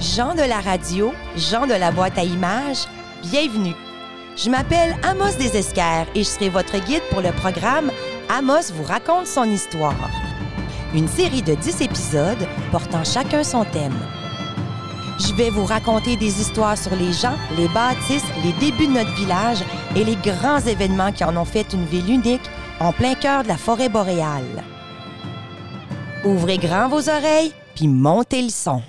Jean de la radio, Jean de la boîte à images, bienvenue. Je m'appelle Amos Desesquers et je serai votre guide pour le programme Amos vous raconte son histoire. Une série de 10 épisodes portant chacun son thème. Je vais vous raconter des histoires sur les gens, les bâtisses, les débuts de notre village et les grands événements qui en ont fait une ville unique en plein cœur de la forêt boréale. Ouvrez grand vos oreilles, puis montez le son.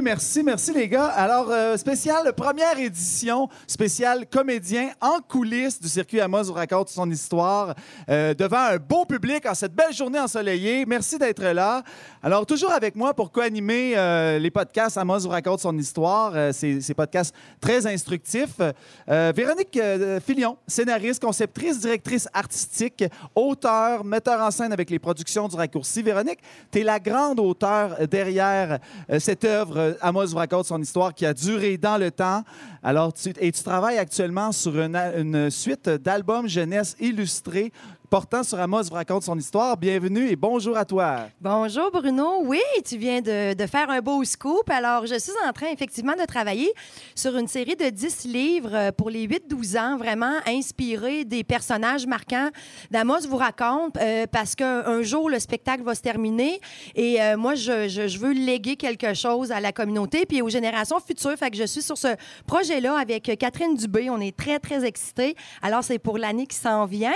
Merci, merci les gars. Alors, euh, spécial première édition, spécial comédien en coulisses du circuit Amos vous raconte son histoire euh, devant un beau public en cette belle journée ensoleillée. Merci d'être là. Alors, toujours avec moi pour co-animer euh, les podcasts Amos vous raconte son histoire, euh, ces, ces podcasts très instructifs. Véronique Filion, scénariste, conceptrice, directrice artistique, auteur, metteur en scène avec les productions du Raccourci. Véronique, tu es la grande auteure derrière cette œuvre, Amos vous raconte son histoire, qui a duré dans le temps. Alors, tu, et tu travailles actuellement sur une suite d'albums jeunesse illustrés portant sur Amos vous raconte son histoire. Bienvenue et bonjour à toi. Bonjour Bruno. Oui, tu viens de, faire un beau scoop. Alors, je suis en train effectivement de travailler sur une série de 10 livres pour les 8-12 ans, vraiment inspirés des personnages marquants d'Amos vous raconte, euh, parce qu'un jour, le spectacle va se terminer et euh, moi, je veux léguer quelque chose à la communauté puis aux générations futures. Fait que je suis sur ce projet-là avec Catherine Dubé. On est très, très excités. Alors, c'est pour l'année qui s'en vient.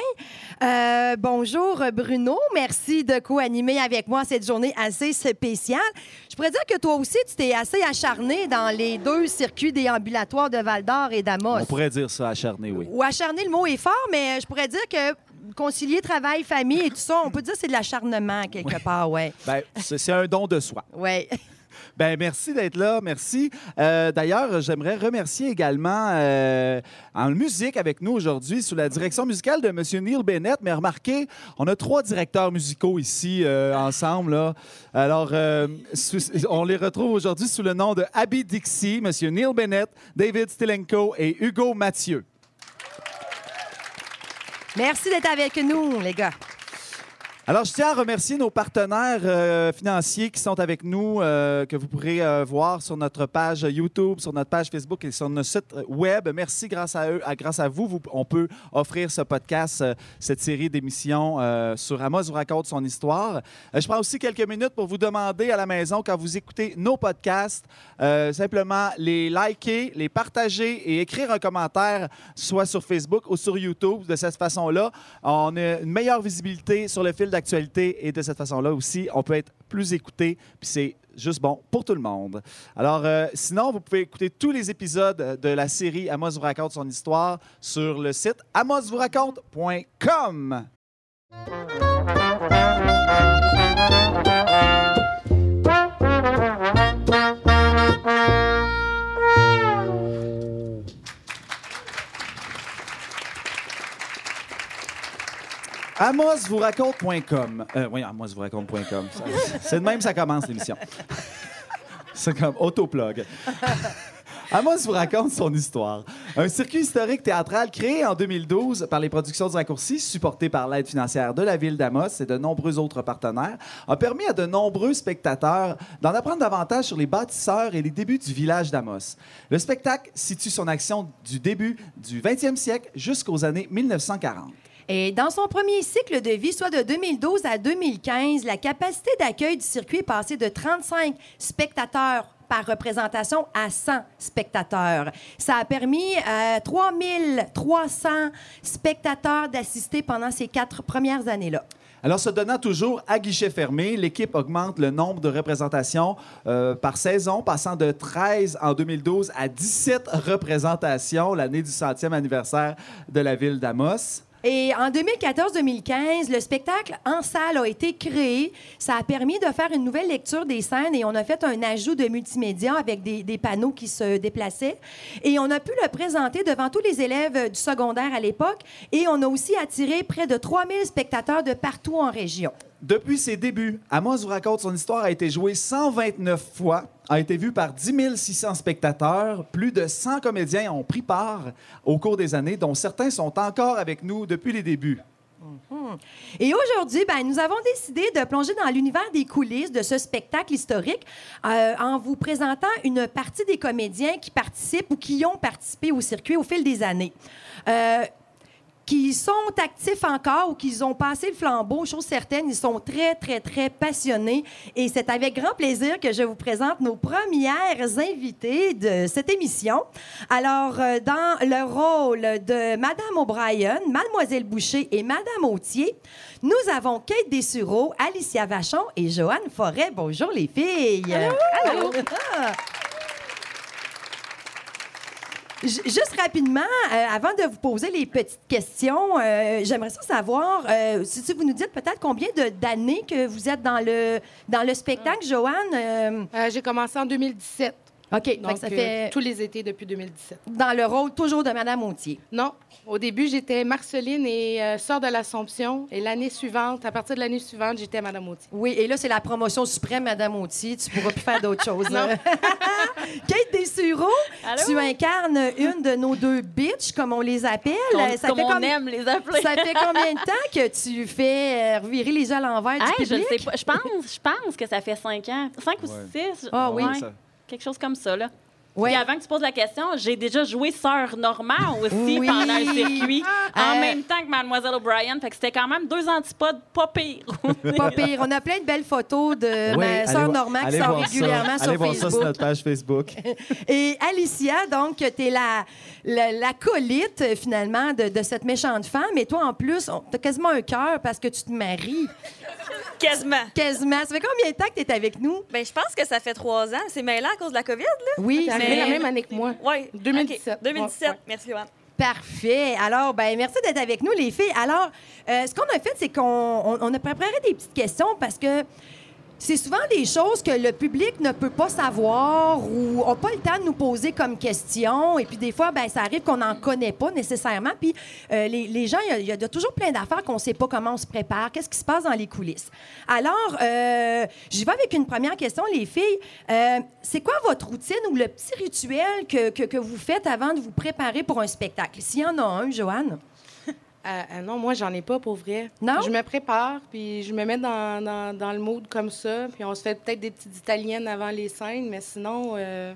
Euh, bonjour Bruno, merci de co-animer avec moi cette journée assez spéciale. Je pourrais dire que toi aussi, tu t'es assez acharné dans les deux circuits déambulatoires de Val d'Or et d'Amos. On pourrait dire ça acharné, oui. Ou acharné, le mot est fort, mais je pourrais dire que concilier travail, famille et tout ça, on peut dire que c'est de l'acharnement quelque part, ouais. Ben, c'est un don de soi. Ouais. Ben merci d'être là, merci. Euh, D'ailleurs, j'aimerais remercier également euh, en musique avec nous aujourd'hui sous la direction musicale de M. Neil Bennett. Mais remarquez, on a trois directeurs musicaux ici euh, ensemble. Alors, on les retrouve aujourd'hui sous le nom de Abby Dixie, M. Neil Bennett, David Stilenko et Hugo Mathieu. Merci d'être avec nous, les gars. Alors, je tiens à remercier nos partenaires euh, financiers qui sont avec nous, euh, que vous pourrez euh, voir sur notre page YouTube, sur notre page Facebook et sur notre site web. Merci, grâce à eux, à, grâce à vous, on peut offrir ce podcast, cette série d'émissions sur Amos vous raconte son histoire. Je prends aussi quelques minutes pour vous demander à la maison, quand vous écoutez nos podcasts, simplement les liker, les partager et écrire un commentaire, soit sur Facebook ou sur YouTube. De cette façon-là, on a une meilleure visibilité sur le fil d'actualité et de cette façon-là aussi, on peut être plus écouté. Puis c'est juste bon pour tout le monde. Alors, euh, sinon, vous pouvez écouter tous les épisodes de la série Amos vous raconte son histoire sur le site amosvoustraconte.com. amosvoustraconte.com. Euh, oui, amosvoustraconte.com. Ça- C'est de même ça commence l'émission. C'est comme autoplug. Amos vous raconte son histoire. Un circuit historique théâtral créé en 2012 par les productions du Raccourci, supporté par l'aide financière de la ville d'Amos et de nombreux autres partenaires, a permis à de nombreux spectateurs d'en apprendre davantage sur les bâtisseurs et les débuts du village d'Amos. Le spectacle situe son action du début du 20e siècle jusqu'aux années 1940. Et dans son premier cycle de vie, soit de 2012 à 2015, la capacité d'accueil du circuit est passée de 35 spectateurs par représentation à 100 spectateurs. Ça a permis à 3300 spectateurs d'assister pendant ces quatre premières années-là. Alors, se donnant toujours à guichet fermé, l'équipe augmente le nombre de représentations euh, par saison, passant de 13 en 2012 à 17 représentations l'année du centième anniversaire de la ville d'Amos. Et en 2014-2015, le spectacle en salle a été créé. Ça a permis de faire une nouvelle lecture des scènes et on a fait un ajout de multimédia avec des, panneaux qui se déplaçaient. Et on a pu le présenter devant tous les élèves du secondaire à l'époque. Et on a aussi attiré près de 3000 spectateurs de partout en région. Depuis ses débuts, Amos vous raconte son histoire a été jouée 129 fois, a été vue par 10 600 spectateurs. Plus de 100 comédiens ont pris part au cours des années, dont certains sont encore avec nous depuis les débuts. Et aujourd'hui, ben, nous avons décidé de plonger dans l'univers des coulisses de ce spectacle historique euh, en vous présentant une partie des comédiens qui participent ou qui ont participé au circuit au fil des années. Euh, qui sont actifs encore ou qui ont passé le flambeau, chose certaine, ils sont très, très, très passionnés. Et c'est avec grand plaisir que je vous présente nos premières invitées de cette émission. Alors, euh, dans le rôle de Madame O'Brien, Mademoiselle Boucher et Madame Autier, nous avons Kate Dessureau, Alicia Vachon et Joanne Forêt. Bonjour les filles. Allô? Juste rapidement, euh, avant de vous poser les petites questions, euh, j'aimerais ça savoir, euh, si vous nous dites peut-être combien d'années que vous êtes dans le, dans le spectacle, Joanne? J'ai commencé en 2017. OK, donc ça fait... tous les étés depuis 2017. Dans le rôle toujours de Madame Montier? Non, au début, j'étais Marceline et euh, sœur de l'Assomption. Et l'année suivante, à partir de l'année suivante, j'étais Madame Autier. Oui, et là, c'est la promotion suprême, Madame Autier. Tu pourras plus faire d'autres choses. non. Kate Dessureau, tu incarnes une de nos deux bitches, comme on les appelle. ça fait on aime les appeler. ça fait combien de temps que tu fais euh, revirer les yeux à l'envers du public? Je sais pas. Je pense, je pense que ça fait cinq ans. Cinq ou six. Ah oui. Quelque chose comme ça, là. Oui. avant que tu poses la question, j'ai déjà joué Sœur Normand aussi pendant un circuit, en euh, même temps que Mademoiselle O'Brien. Fait que c'était quand même deux antipodes pas pire. pas pire. On a plein de belles photos de ma Sœur Normand qui sort régulièrement sur allez Facebook. Voir ça sur notre page Facebook. Et Alicia, donc, tu es la, la, colite, finalement, de, de, cette méchante femme. Et toi, en plus, tu as quasiment un cœur parce que tu te maries. Quasiment. Quasiment. Ça fait combien de temps que tu es avec nous? Bien, je pense que ça fait trois ans. C'est mêlé à cause de la COVID, là? Oui, mais... la même année que moi. Oui. 2017. 2017. Merci, Joanne. Parfait. Alors, ben merci d'être avec nous, les filles. Alors, euh, ce qu'on a fait, c'est qu'on on a préparé des petites questions parce que c'est souvent des choses que le public ne peut pas savoir ou n'a pas le temps de nous poser comme question. Et puis, des fois, ben, ça arrive qu'on n'en connaît pas nécessairement. Puis, euh, les, les, gens, il y, a toujours plein d'affaires qu'on ne sait pas comment on se prépare, qu'est-ce qui se passe dans les coulisses. Alors, euh, j'y vais avec une première question, les filles. Euh, c'est quoi votre routine ou le petit rituel que, que, que vous faites avant de vous préparer pour un spectacle? S'il y en a un, Joanne? Euh, euh, non, moi, j'en ai pas pour vrai. Non? Je me prépare, puis je me mets dans, dans, dans le mood comme ça, puis on se fait peut-être des petites italiennes avant les scènes, mais sinon, euh,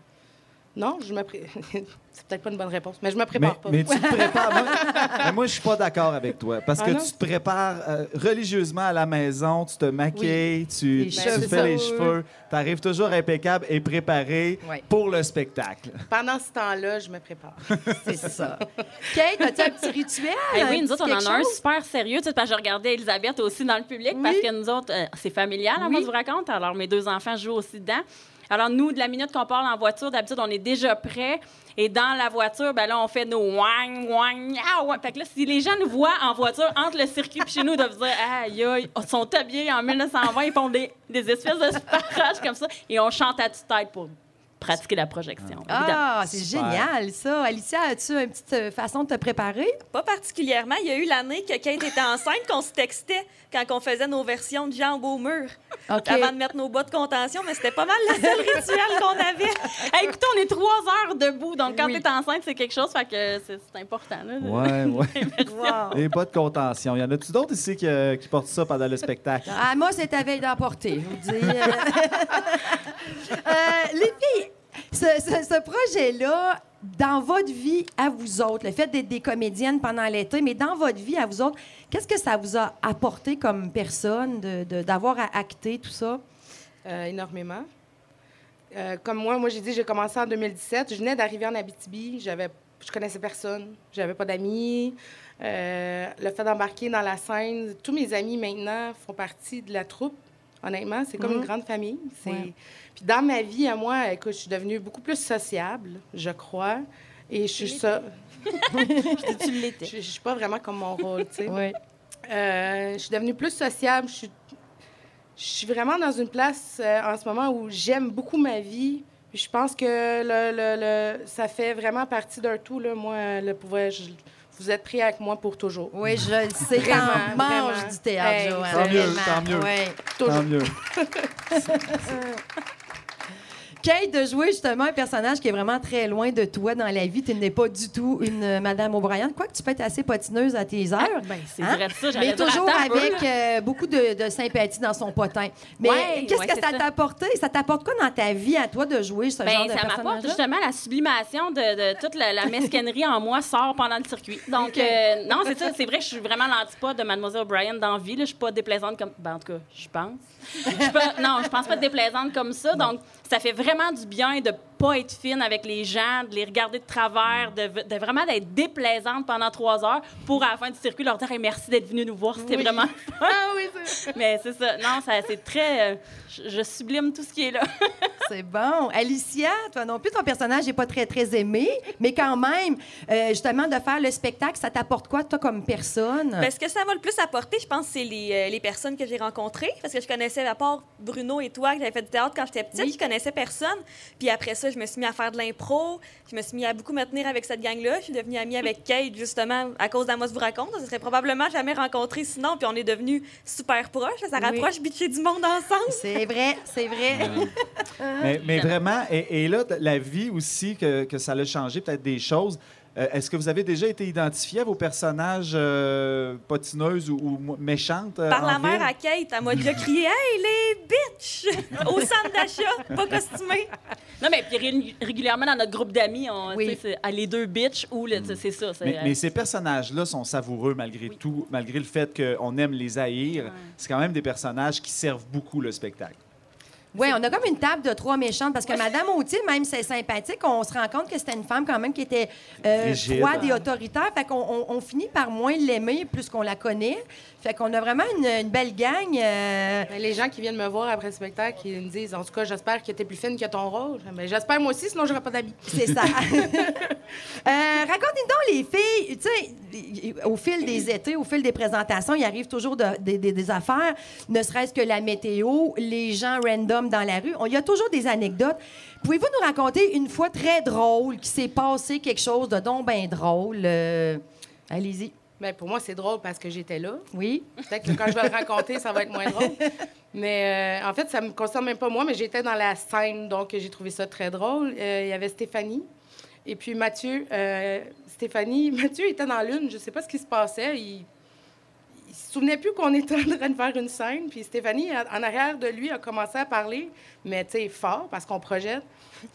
non, je me prépare. C'est peut-être pas une bonne réponse, mais je me prépare pas. Mais tu te prépares. moi, moi je suis pas d'accord avec toi. Parce ah que tu te prépares euh, religieusement à la maison, tu te maquilles, tu, fais les cheveux, tu arrives toujours impeccable et préparé pour le spectacle. Pendant ce temps-là, je me prépare. C'est ça. Kate, as-tu un petit rituel? Eh oui, nous autres, on en a un super sérieux. Tu sais, parce que je regardais Elisabeth aussi dans le public, parce que nous autres, euh, c'est familial, hein, moi, je vous raconte. Alors, mes deux enfants jouent aussi dedans. Alors, nous, de la minute qu'on parle en voiture, d'habitude, on est déjà prêts. Et dans la voiture, ben là, on fait nos wang, wang, ah, Fait que là, si les gens nous voient en voiture entre le circuit et chez nous, ils doivent dire, aïe, aïe, ils sont habillés en 1920, ils font des, des espèces de parages comme ça. Et on chante à toute tête pour pratiquer la projection. Ah, c'est génial, ça. Alicia, as-tu une petite euh, façon de te préparer? Pas particulièrement. Il y a eu l'année que Kate était enceinte qu'on se textait quand on faisait nos versions de jambes au mur avant de mettre nos bas de contention, mais c'était pas mal le seul rituel qu'on avait. écoutez, on est trois heures debout, donc quand tu es enceinte, c'est quelque chose, fait que c'est important. Oui, oui. Les bas de contention. Y en a-tu d'autres ici qui, euh, qui, portent ça pendant le spectacle? Ah, moi, c'est ta veille d'emporter, je vous dis. euh, les filles, ce, projet-là, dans votre vie à vous autres, le fait d'être des comédiennes pendant l'été, mais dans votre vie à vous autres, qu'est-ce que ça vous a apporté comme personne d'avoir à acter tout ça? Euh, énormément. Euh, comme moi, moi j'ai dit, j'ai commencé en 2017. Je venais d'arriver en Abitibi. J'avais, je connaissais personne. J'avais pas d'amis. Euh, le fait d'embarquer dans la scène, tous mes amis maintenant font partie de la troupe. Honnêtement, c'est comme une mhm. grande famille. Puis dans ma vie, à moi, écoute, je suis devenue beaucoup plus sociable, je crois. Et je suis ça. tu l'étais. Je, ne suis pas vraiment comme mon rôle, tu sais. Oui. Euh, je suis devenue plus sociable. Je suis, je suis vraiment dans une place euh, en ce moment où j'aime beaucoup ma vie. Je pense que le, le, ça fait vraiment partie d'un tout. Là. Moi, le pouvoir, vous êtes pris avec moi pour toujours. Oui, je le sais. Vraiment, mange du théâtre, Hey, Joanne. tant mieux, tant mieux. Ouais. Tant Toujours. mieux. Kate, de jouer justement un personnage qui est vraiment très loin de toi dans la vie. Tu n'es pas du tout une euh, Madame O'Brien. Quoique tu peux être assez patineuse à tes heures. Ben, c'est Hein? vrai de ça, Mais toujours avec euh, beaucoup de, de sympathie dans son potin. Mais Ouais, qu'est-ce ouais, que ça t'a apporté? Ça t'apporte quoi dans ta vie à toi de jouer ce genre Ben, de ça m'apporte personnage justement la sublimation de, de toute la, la mesquinerie en moi sort pendant le circuit. Donc, euh, non, c'est ça. C'est vrai que je suis vraiment l'antipode de Mademoiselle O'Brien dans la vie. Je suis pas déplaisante comme. Ben, en tout cas, je pense. Pas- non, je pense pas être déplaisante comme ça. Donc, ça fait vraiment du bien de pas être fine avec les gens, de les regarder de travers, de, de vraiment d'être déplaisante pendant trois heures pour, à la fin du circuit, leur dire Hey, merci d'être venu nous voir. C'était vraiment. Ah oui, c'est Mais c'est ça. Non, ça, c'est très. euh, je, je sublime tout ce qui est là. C'est bon. Alicia, toi non plus, ton personnage n'est pas très, très aimé, mais quand même, euh, justement, de faire le spectacle, ça t'apporte quoi, toi, comme personne? Ben, ce que ça m'a le plus apporté, je pense, c'est les, euh, les personnes que j'ai rencontrées. Parce que je connaissais, à part Bruno et toi, que j'avais fait du théâtre quand j'étais petite, je connaissais personne. Puis après ça, je me suis mis à faire de l'impro. Je me suis mis à beaucoup me tenir avec cette gang-là. Je suis devenue amie avec Kate, justement, à cause d'Amos vous raconte. Ça serait probablement jamais rencontré sinon. Puis on est devenus super proches. Ça Oui. rapproche bitcher du monde ensemble. C'est vrai, c'est vrai. Mais, mais vraiment, et, et là, la vie aussi, que, que ça l'a changé, peut-être des choses. Euh, Est-ce que vous avez déjà été identifié à vos personnages euh, potineuses ou, ou méchantes? euh, Par la mère à Kate, elle m'a déjà crié Hey, les bitches! Au centre d'achat, pas costumé. Non, mais puis ré- régulièrement dans notre groupe d'amis, on, Oui. ah, les deux bitches ou c'est ça. Mais, euh, mais ces personnages-là sont savoureux malgré tout, malgré le fait qu'on aime les haïr. C'est quand même des personnages qui servent beaucoup le spectacle. Oui, on a comme une table de trois méchantes parce que Madame Autier, même si c'est sympathique, on se rend compte que c'était une femme quand même qui était euh, froide et autoritaire. Fait qu'on on, on finit par moins l'aimer plus qu'on la connaît. Fait qu'on a vraiment une, une belle gang. euh, Ben, les gens qui viennent me voir après le spectacle, ils me disent En tout cas, j'espère que tu es plus fine que ton rôle. Ben, j'espère moi aussi, sinon j'aurais pas d'habits. C'est ça. Euh, Racontez-nous donc, les filles, tu sais, au fil des étés, au fil des présentations, il arrive toujours de- des- des- des affaires, ne serait-ce que la météo, les gens random dans la rue. On- Il y a toujours des anecdotes. Pouvez-vous nous raconter une fois très drôle qui s'est passé quelque chose de donc bien drôle? Euh, Allez-y. Ben, pour moi, c'est drôle parce que j'étais là. Oui? Peut-être que quand je vais le raconter, ça va être moins drôle. Mais euh, en fait, ça me concerne même pas moi, mais j'étais dans la scène, donc j'ai trouvé ça très drôle. Euh, Il y avait Stéphanie et puis Mathieu. Euh, Stéphanie, Mathieu était dans l'une, je sais pas ce qui se passait. Il se souvenait plus qu'on était en train de faire une scène. Puis Stéphanie, en arrière de lui, a commencé à parler, mais tu sais, fort, parce qu'on projette.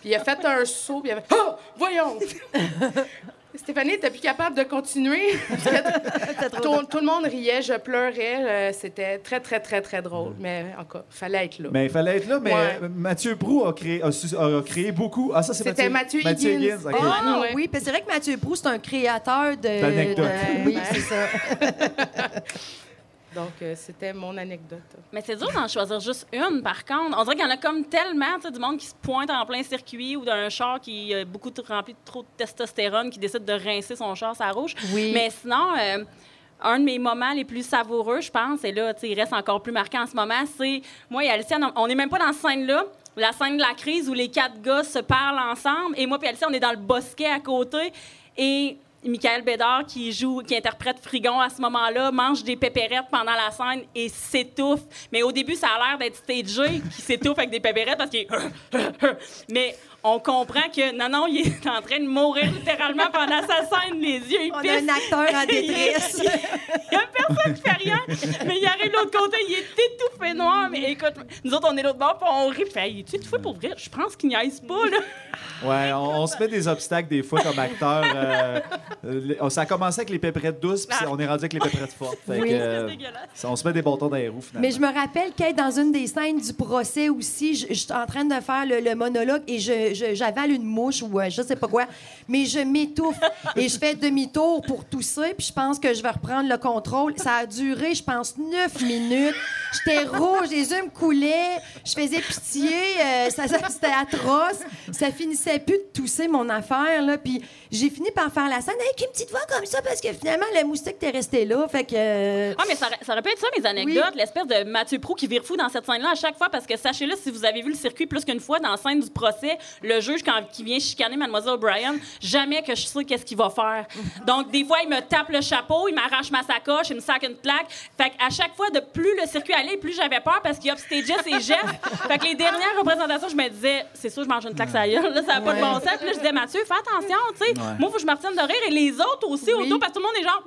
Puis il a fait un saut, puis il a fait Oh, voyons! Stéphanie n'était plus capable de continuer. Tout, tout le monde riait, je pleurais. euh, C'était très, très, très, très drôle. Mais encore, il fallait être là. Mais il fallait être là, mais Ouais. Mathieu Prou a créé, a, a créé beaucoup. Ah, ça, c'est C'était Mathieu, Mathieu Higgins. OK. Ah, Ouais. oui, parce que c'est vrai que Mathieu Proust, c'est un créateur de. D'anecdotes. de- Oui, c'est ça. Donc, euh, c'était mon anecdote. Mais c'est dur d'en choisir juste une, par contre. On dirait qu'il y en a comme tellement, du monde qui se pointe en plein circuit ou d'un char qui a beaucoup rempli de trop de testostérone qui décide de rincer son char à rouge. Oui. Mais sinon, euh, un de mes moments les plus savoureux, je pense, et là, il reste encore plus marquant en ce moment, c'est moi et Alicia, on- on n'est même pas dans cette scène-là. La scène de la crise où les quatre gars se parlent ensemble et moi et Alicia, on est dans le bosquet à côté et Michael Bédard, qui joue, qui interprète Frigon à ce moment-là, mange des pépérettes pendant la scène et s'étouffe. Mais au début, ça a l'air d'être stagé, qui s'étouffe avec des pépérettes parce qu'il est... Mais on comprend que, non, non, il est en train de mourir littéralement pendant sa scène, les yeux, il On a pisse. un acteur en détresse. Il n'y a personne qui fait rien. Mais il arrive de l'autre côté, il est étouffé noir. Mais écoute, nous autres, on est l'autre bord, puis on rit. Fait, il est étouffé pour vrai? Je pense qu'il niaise pas, là. Ouais, on, on se met des obstacles des fois comme acteur. euh, ça a commencé avec les péperettes douces, puis Ah. on est rendu avec les péperettes fortes. Fait Oui. que, euh, on se met des bâtons dans les roues, finalement. Mais je me rappelle qu'être dans une des scènes du procès aussi, je, je suis en train de faire le, le monologue et je- j'avale une mouche ou euh, je sais pas quoi, mais je m'étouffe et je fais demi-tour pour tousser, puis je pense que je vais reprendre le contrôle. Ça a duré, je pense, neuf minutes. J'étais rouge, les yeux me coulaient, je faisais pitié, euh, ça, ça- c'était atroce. Ça finissait plus de tousser mon affaire, là, puis j'ai fini par faire la scène avec une petite voix comme ça parce que finalement, le moustique était resté là, fait que... euh, Ah, mais ça, aurait- ça aurait pu être ça, mes anecdotes. L'espèce de Mathieu Prou qui vire fou dans cette scène-là à chaque fois, parce que sachez-le, si vous avez vu le circuit plus qu'une fois dans la scène du procès, le juge, quand qui vient chicaner Mademoiselle O'Brien, jamais que je sais qu'est-ce qu'il va faire. Donc, des fois, il me tape le chapeau, il m'arrache ma sacoche, il me sac une plaque. Fait qu'à chaque fois, de plus le circuit allait, plus j'avais peur parce qu'il upstageait ses gestes. Fait que les dernières représentations, je me disais, c'est sûr, je mange une claque ça gueule, là, ça n'a pas de bon sens. Puis là, je disais, Mathieu, fais attention, tu sais. Moi, il faut que je me retienne de rire. Et les autres aussi autour, parce que tout le monde est genre,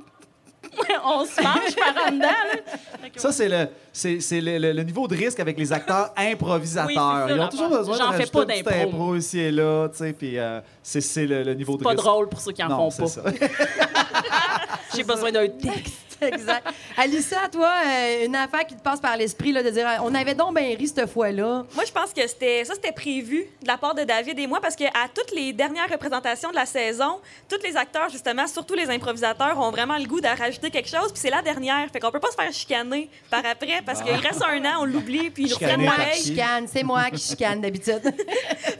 on se mange par en dedans. Ça, c'est le, c'est, c'est le, le- le niveau de risque avec les acteurs improvisateurs. Oui, Ils ont toujours besoin J'en de fais pas d'impro, impro ici et là, tu sais, puis euh, c'est, c'est le, le niveau de Pas risque. drôle pour ceux qui en Non, font pas. J'ai besoin d'un texte. exact. Alicia, toi, euh, une affaire qui te passe par l'esprit, là, de dire, on avait donc bien ri cette fois-là. Moi, je pense que c'était ça, c'était prévu de la part de David et moi parce que à toutes les dernières représentations de la saison, tous les acteurs, justement, surtout les improvisateurs, ont vraiment le goût de rajouter quelque chose. Puis c'est la dernière, fait qu'on peut pas se faire chicaner par après parce qu'il reste un an, on l'oublie, puis ils reprennent par l'oreille. qui? Chicane, c'est moi qui chicane d'habitude.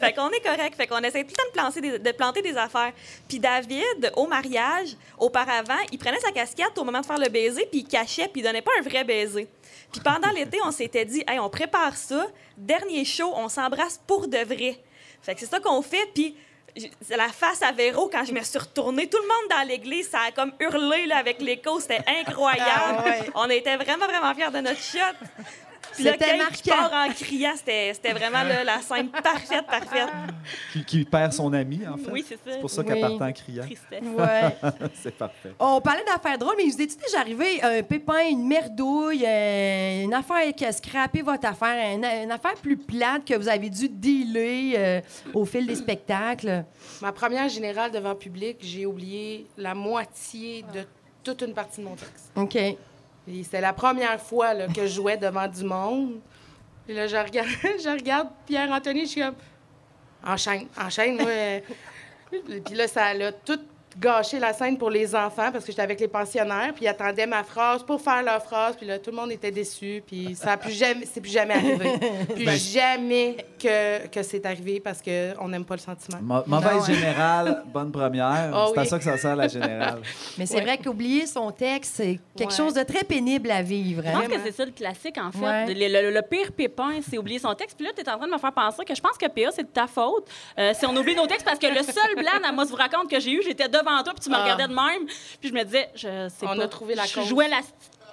Fait qu'on est correct. Fait qu'on essaie tout le temps de planter des, de planter des affaires. Puis David, au mariage, auparavant, il prenait sa casquette au moment de faire le baiser, puis il cachait, puis il donnait pas un vrai baiser. Puis pendant l'été, on s'était dit, hey, on prépare ça. Dernier show, on s'embrasse pour de vrai. Fait que c'est ça qu'on fait. Puis la face à Véro quand je me suis retournée. Tout le monde dans l'église, ça a comme hurlé là, avec l'écho. C'était incroyable. Ah ouais. On était vraiment, vraiment fiers de notre shot. C'était marquant. part en criant, c'était c'était vraiment là, la scène parfaite, parfaite. qui, qui perd son ami, en fait. Oui, c'est ça. C'est pour ça Oui. qu'elle partait en criant. Tristesse. Ouais. c'est parfait. On parlait d'affaires drôles, mais vous est-il déjà arrivé un pépin, une merdouille, euh, une affaire qui a scrappé votre affaire, une, une affaire plus plate que vous avez dû dealer euh, au fil des spectacles? Ma première générale devant public, j'ai oublié la moitié de toute une partie de mon texte. OK. Et c'était la première fois que je jouais devant du monde. Puis là, je regarde, je regarde Pierre-Anthony, je suis comme... Enchaîne, enchaîne. Puis là, ça a tout gâché la scène pour les enfants parce que j'étais avec les pensionnaires, puis ils attendaient ma phrase pour faire leur phrase, puis là, tout le monde était déçu, puis ça a plus jamais, c'est plus jamais arrivé. Plus Ben- jamais que, que c'est arrivé parce qu'on n'aime pas le sentiment. Mauvaise ouais. générale, bonne première. Ah c'est à oui. ça que ça sert, la générale. Mais c'est Ouais. vrai qu'oublier son texte, c'est quelque Ouais. chose de très pénible à vivre. Je pense que c'est ça le classique, en fait. Ouais. Le, le- le pire pépin, c'est oublier son texte. Puis là, tu es en train de me faire penser que je pense que PA, c'est de ta faute. Euh, si on oublie nos textes, parce que le seul blanc à moi, je vous raconte que j'ai eu, j'étais devant toi, puis tu me Ah. regardais de même. Puis je me disais, je sais On pas. a trouvé la Je cause. jouais la,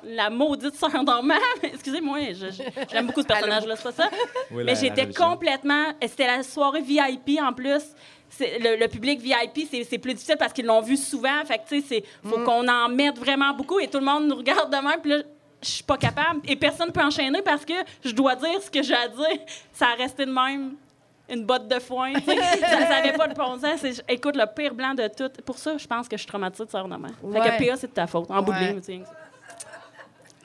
la maudite sœur normale. Excusez-moi, je- je- j'aime beaucoup ce personnage-là, c'est pas ça. Oui, la- Mais la j'étais religion. complètement. C'était la soirée VIP en plus. C'est- Le, le public VIP, c'est- c'est plus difficile parce qu'ils l'ont vu souvent. Fait que, tu sais, c'est- Mm. faut qu'on en mette vraiment beaucoup et tout le monde nous regarde de même. Puis là, je suis pas capable. Et personne peut enchaîner parce que je dois dire ce que j'ai à dire. Ça a resté de même. Une botte de foin. ça n'avait pas de bon sens. C'est- Écoute, le pire blanc de tout. Pour ça, je pense que je suis traumatisée de de mère. Fait Ouais. que PA, c'est de ta faute. En bout de Ouais. ligne.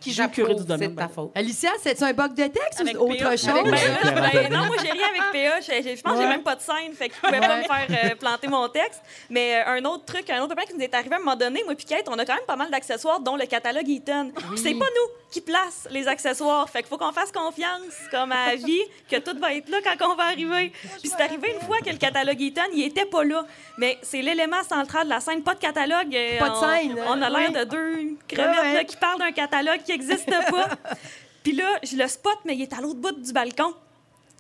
Qui joue curé du domaine. C'est de ta faute. Alicia, c'est un bug de texte Avec ou autre PA. chose? Avec ben, non, moi, j'ai rien avec PA. Je, pense que j'ai même pas de scène, fait qu'il pouvait pas me faire euh, planter mon texte. Mais euh, un autre truc, un autre point qui nous est arrivé à un moment donné, moi puis Kate, on a quand même pas mal d'accessoires, dont le catalogue Eaton. Puis c'est pas nous qui place les accessoires. Fait qu'il faut qu'on fasse confiance, comme à la vie, que tout va être là quand on va arriver. Puis c'est arrivé une fois que le catalogue Eaton, il était pas là. Mais c'est l'élément central de la scène. Pas de catalogue. euh, Pas de on- scène, On, a l'air oui. de deux crevettes Ouais, ouais. là, qui parlent d'un catalogue qui n'existe pas. Puis là, je le spot, mais il est à l'autre bout du balcon.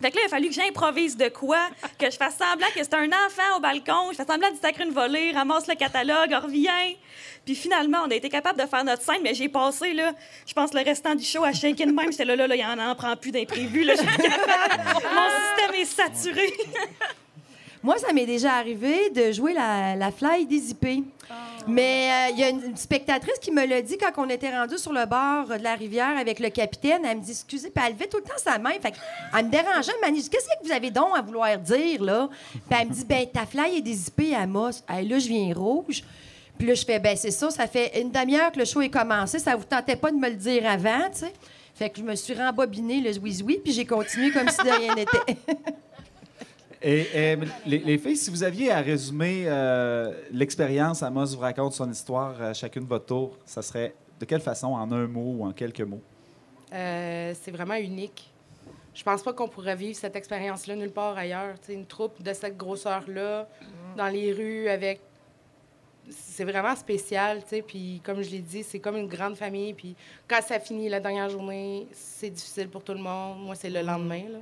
Fait que là, il a fallu que j'improvise de quoi, que je fasse semblant que c'est un enfant au balcon, je fais semblant de sacrer une volée, ramasse le catalogue, revient. Puis finalement, on a été capable de faire notre scène, mais j'ai passé, là, je pense, le restant du show à shaker de même. J'étais là, là, là, il en en prend plus d'imprévus, là, je suis plus capable. Mon système est saturé. Moi, ça m'est déjà arrivé de jouer la, la fly des IP. Mais euh, il y a une, spectatrice qui me l'a dit quand on était rendu sur le bord de la rivière avec le capitaine. Elle me dit Excusez, puis elle levait tout le temps sa main. Fait elle me dérangeait. Elle m'a dit Qu'est-ce que vous avez donc à vouloir dire, là? Puis elle me dit Ben, ta fly est IP à Moss. Hey, là, je viens rouge. Puis là, je fais Ben, c'est ça, ça fait une demi-heure que le show est commencé. Ça vous tentait pas de me le dire avant, Fait que je me suis rembobiné le oui puis j'ai continué comme si de rien n'était. Et, et, les, les filles, si vous aviez à résumer euh, l'expérience, Amos vous raconte son histoire à chacune de votre tour, ça serait de quelle façon, en un mot ou en quelques mots? Euh, c'est vraiment unique. Je pense pas qu'on pourrait vivre cette expérience-là nulle part ailleurs. Tu sais, une troupe de cette grosseur-là, dans les rues, avec c'est vraiment spécial, tu sais. Puis comme je l'ai dit, c'est comme une grande famille. Puis quand ça finit la dernière journée, c'est difficile pour tout le monde. Moi, c'est le lendemain, là.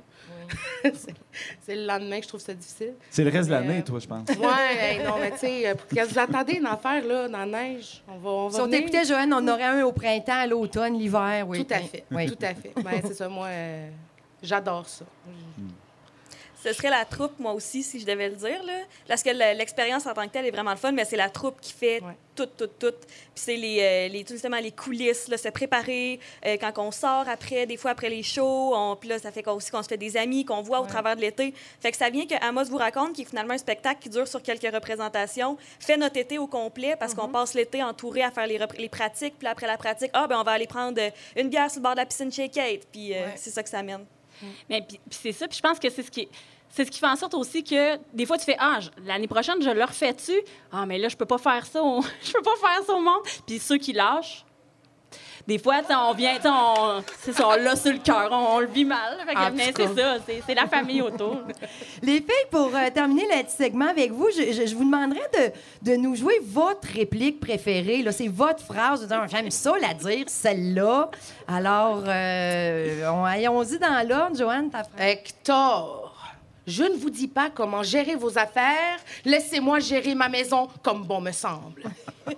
c'est- c'est le lendemain que je trouve ça difficile. C'est le reste de l'année, euh, toi, je pense. Ouais, hey, non, mais tu sais, euh, qu'est-ce que vous attendez d'en faire, là, dans la neige? On va, on va Si on t'écoutait, Joanne, on aurait un au printemps, à l'automne, l'hiver. Oui. Tout à fait. Oui. Tout à fait. Ben, c'est ça, moi, euh, j'adore ça. Ce serait la troupe, moi aussi, si je devais le dire. Là. Parce que le- l'expérience en tant que telle est vraiment le fun, mais c'est la troupe qui fait Ouais. tout, tout, tout. Puis c'est les, euh, les, tout justement les coulisses, là, se préparer. euh, quand on sort après, des fois après les shows, on, puis là, ça fait qu'on- aussi qu'on se fait des amis, qu'on voit au travers de l'été. Fait que ça vient que Amos vous raconte, qui est finalement un spectacle qui dure sur quelques représentations, fait notre été au complet parce qu'on passe l'été entouré à faire les, pratiques. Puis après la pratique, ah, ben on va aller prendre une bière sur le bord de la piscine chez Kate. Puis euh, Ouais. c'est ça que ça amène. Mais puis, c'est ça. Puis je pense que c'est ce qui c'est ce qui fait en sorte aussi que des fois tu fais ah l'année prochaine je le refais tu ah mais là je peux pas faire ça je peux pas faire ça au monde puis ceux qui lâchent des fois on vient on c'est ça on l'a sur le cœur on, on le vit mal c'est ça c'est c'est la famille autour Les filles, pour euh, terminer le petit segment avec vous, je, je- je vous demanderais de, de nous jouer votre réplique préférée. là. C'est votre phrase. de dire, J'aime ça la dire, celle-là. Alors, euh, on, allons-y dans l'ordre. Joanne, ta phrase. Hector, je ne vous dis pas comment gérer vos affaires. Laissez-moi gérer ma maison comme bon me semble.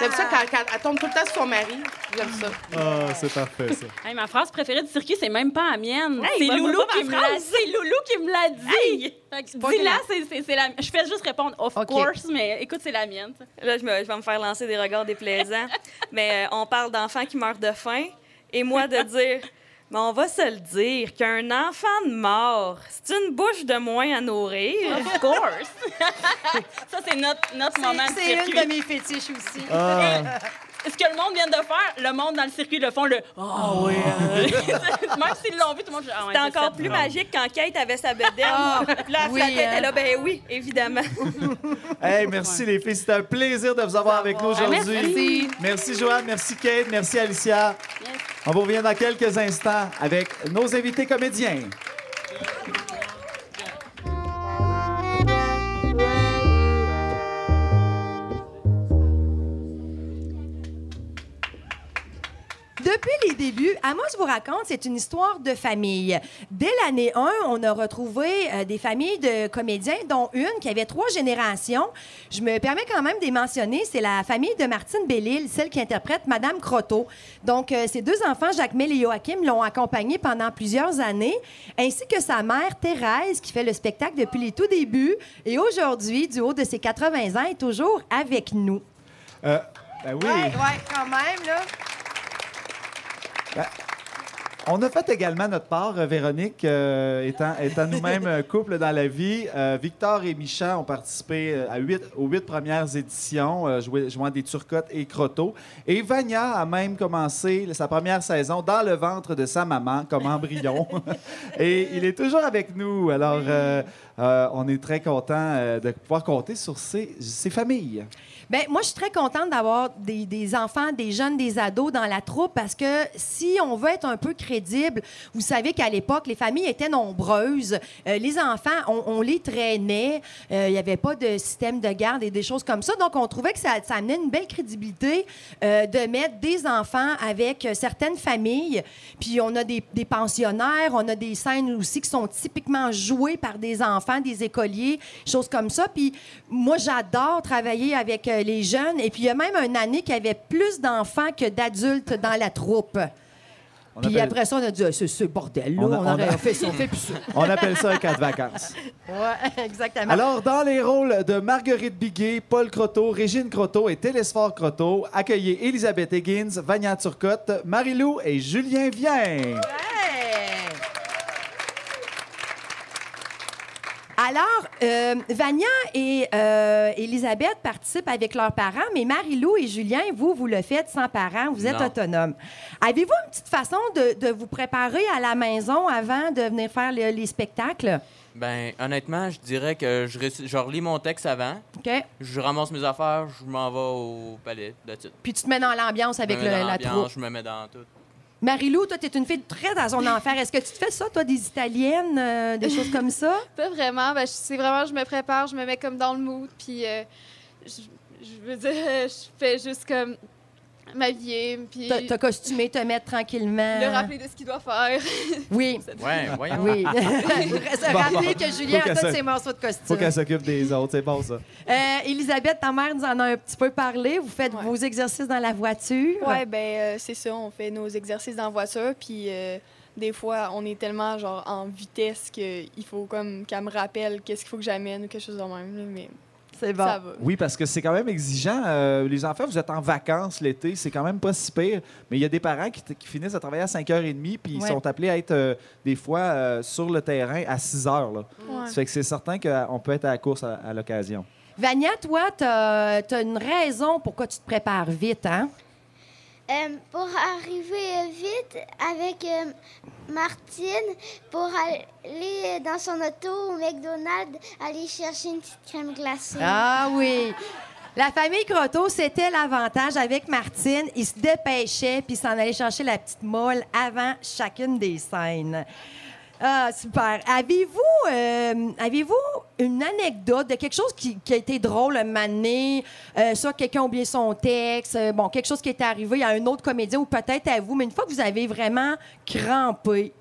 J'aime ça quand, quand elle tombe tout le temps sur son mari. J'aime ça. Ah, c'est parfait, ça. Hey, ma phrase préférée du circuit c'est même pas la mienne Hey, c'est Loulou qui me l'a c'est Loulou qui me l'a dit dis-la grave. c'est c'est- c'est la je fais juste répondre of course mais écoute c'est la mienne ça. Là, je, me- je vais me faire lancer des regards déplaisants. Mais euh, on parle d'enfants qui meurent de faim. Et moi, de dire, mais on va se le dire, qu'un enfant de mort, c'est une bouche de moins à nourrir. of course ça c'est notre notre moment de C'est une de mes fétiches aussi. Ah, ce que le monde vient de faire, le monde dans le circuit le font le Ah oui. Même s'ils l'ont vu, tout le monde dit Ah ouais, c'est encore plus magique quand Kate avait sa bedaine. Puis là, oui, la tête hein. est là, ben oui, évidemment. hey, merci les filles. C'était un plaisir de vous avoir avec nous aujourd'hui. Merci. Merci Joanne, merci Kate, merci Alicia. On vous revient dans quelques instants avec nos invités comédiens. Débuts, Amos vous raconte, c'est une histoire de famille. Dès l'année 1, on a retrouvé euh, des familles de comédiens, dont une qui avait trois générations. Je me permets quand même de les mentionner. C'est la famille de Martine Bellil, celle qui interprète Madame Croteau. Donc, euh, ses deux enfants, Jacques-Mel et Joachim, l'ont accompagnée pendant plusieurs années, ainsi que sa mère, Thérèse, qui fait le spectacle depuis les tout débuts. Et aujourd'hui, du haut de ses 80 ans, est toujours avec nous. Euh, ben oui. ouais, quand même, là. On a fait également notre part, euh, Véronique, euh, étant, étant nous-mêmes un couple dans la vie. Euh, Victor et Micha ont participé euh, à huit, aux huit premières éditions, euh, joué- jouant des turcottes et crottos. Et Vania a même commencé sa première saison dans le ventre de sa maman, comme embryon. et il est toujours avec nous. Alors, euh, euh, on est très content de pouvoir compter sur ses, ses familles. Bien, moi, je suis très contente d'avoir des, enfants, des jeunes, des ados dans la troupe parce que si on veut être un peu crédible, vous savez qu'à l'époque, les familles étaient nombreuses. Euh, les enfants, on, les traînait. Euh, Il n'y avait pas de système de garde et des choses comme ça. Donc, on trouvait que ça, amenait une belle crédibilité euh, de mettre des enfants avec euh, certaines familles. Puis, on a des, des pensionnaires, on a des scènes aussi qui sont typiquement jouées par des enfants, des écoliers, choses comme ça. Puis, moi, j'adore travailler avec euh, les jeunes. Et puis, il y a même une année qui avait plus d'enfants que d'adultes dans la troupe. On Puis appelle, après ça, on a dit, Ah, c'est ce bordel-là, On on, a- on a- fait ça, on fait plus ça. on appelle ça un cas de vacances. Ouais, exactement. Alors, dans les rôles de Marguerite Biguet, Paul Croteau, Régine Croteau et Télésphore Croteau, accueillez Elisabeth Higgins, Vania Turcotte, Marie-Lou et Julien Vien. Hey! Alors, euh, Vania et euh, Elisabeth participent avec leurs parents, mais Marie-Lou et Julien, vous, vous le faites sans parents, vous êtes Non. autonomes. Avez-vous une petite façon de, de vous préparer à la maison avant de venir faire le- les spectacles? Ben, honnêtement, je dirais que je, je relis mon texte avant, OK? je ramasse mes affaires, je m'en vais au palais, it. Puis tu te mets dans l'ambiance avec me le- dans la troupe. Je me mets dans tout. Marie-Lou, toi, tu es une fille très dans son enfer. Est-ce que tu te fais ça, toi, des italiennes, euh, des choses comme ça? Pas vraiment. Ben, c'est vraiment, je me prépare, je me mets comme dans le mood, puis euh, je, je veux dire, je fais juste comme m'habiller, puis Te, te costumer, te mettre tranquillement. le rappeler de ce qu'il doit faire. Oui. Ouais, voyons. Oui. Se rappeler bon. que Julien Faut a qu'elle tous se- ses morceaux de Faut costume. qu'elle s'occupe des autres, c'est bon ça. Euh, Elisabeth, ta mère nous en a un petit peu parlé. Vous faites Ouais. vos exercices dans la voiture. Ouais, ben euh, c'est ça, on fait nos exercices dans la voiture, puis euh, des fois, on est tellement genre en vitesse qu'il faut comme qu'elle me rappelle qu'est-ce qu'il faut que j'amène ou quelque chose de même, mais C'est bon. ça va. Oui, parce que c'est quand même exigeant. Euh, les enfants, vous êtes en vacances l'été, c'est quand même pas si pire. Mais il y a des parents qui, finissent à travailler à 5h30 puis ils Ouais. sont appelés à être euh, des fois euh, sur le terrain à 6h. Là. Ouais. Ça fait que c'est certain qu'on peut être à la course à, à l'occasion. Vania, toi, tu as, une raison pourquoi tu te prépares vite, hein? Euh, pour arriver vite avec euh, Martine, pour aller dans son auto au McDonald's, aller chercher une petite crème glacée. Ah oui. La famille Croteau, c'était l'avantage avec Martine. Ils se dépêchaient puis s'en allaient chercher la petite molle avant chacune des scènes. Ah, super. Avez-vous euh, avez-vous une anecdote de quelque chose qui, qui a été drôle moment donné, euh, soit quelqu'un a oublié son texte, euh, bon, quelque chose qui est arrivé à un autre comédien ou peut-être à vous, mais une fois que vous avez vraiment crampé,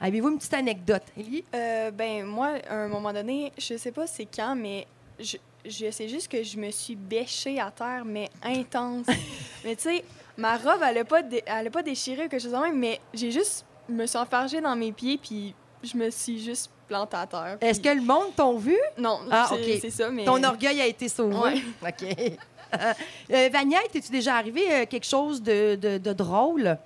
avez-vous une petite anecdote? Élie? Euh, ben moi, à un moment donné, je sais pas c'est quand, mais je, je sais juste que je me suis bêchée à terre, mais intense. mais tu sais, ma robe, elle a pas, dé- elle a pas déchiré ou quelque chose de même, mais j'ai juste, je me suis enfargée dans mes pieds, puis je me suis juste plantée à terre. Est-ce que le monde t'ont vu? Non, Ah, c'est ok. c'est ça, mais... Ton orgueil a été sauvé. Ouais. OK. Euh, Vania, t'es-tu déjà arrivé euh, quelque chose de, de- de drôle?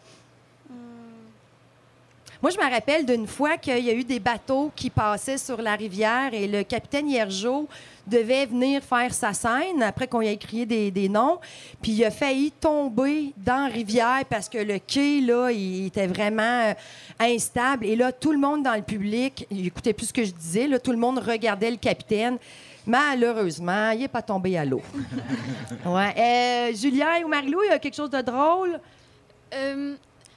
Moi, je me rappelle d'une fois qu'il y a eu des bateaux qui passaient sur la rivière et le capitaine Hiergeau devait venir faire sa scène après qu'on y ait crié des, des noms. Puis il a failli tomber dans la rivière parce que le quai, là, il était vraiment euh, instable. Et là, tout le monde dans le public, il écoutait plus ce que je disais, là, tout le monde regardait le capitaine. Malheureusement, il n'est pas tombé à l'eau. ouais. Euh, Julien ou Marilou, il y a quelque chose de drôle? Euh,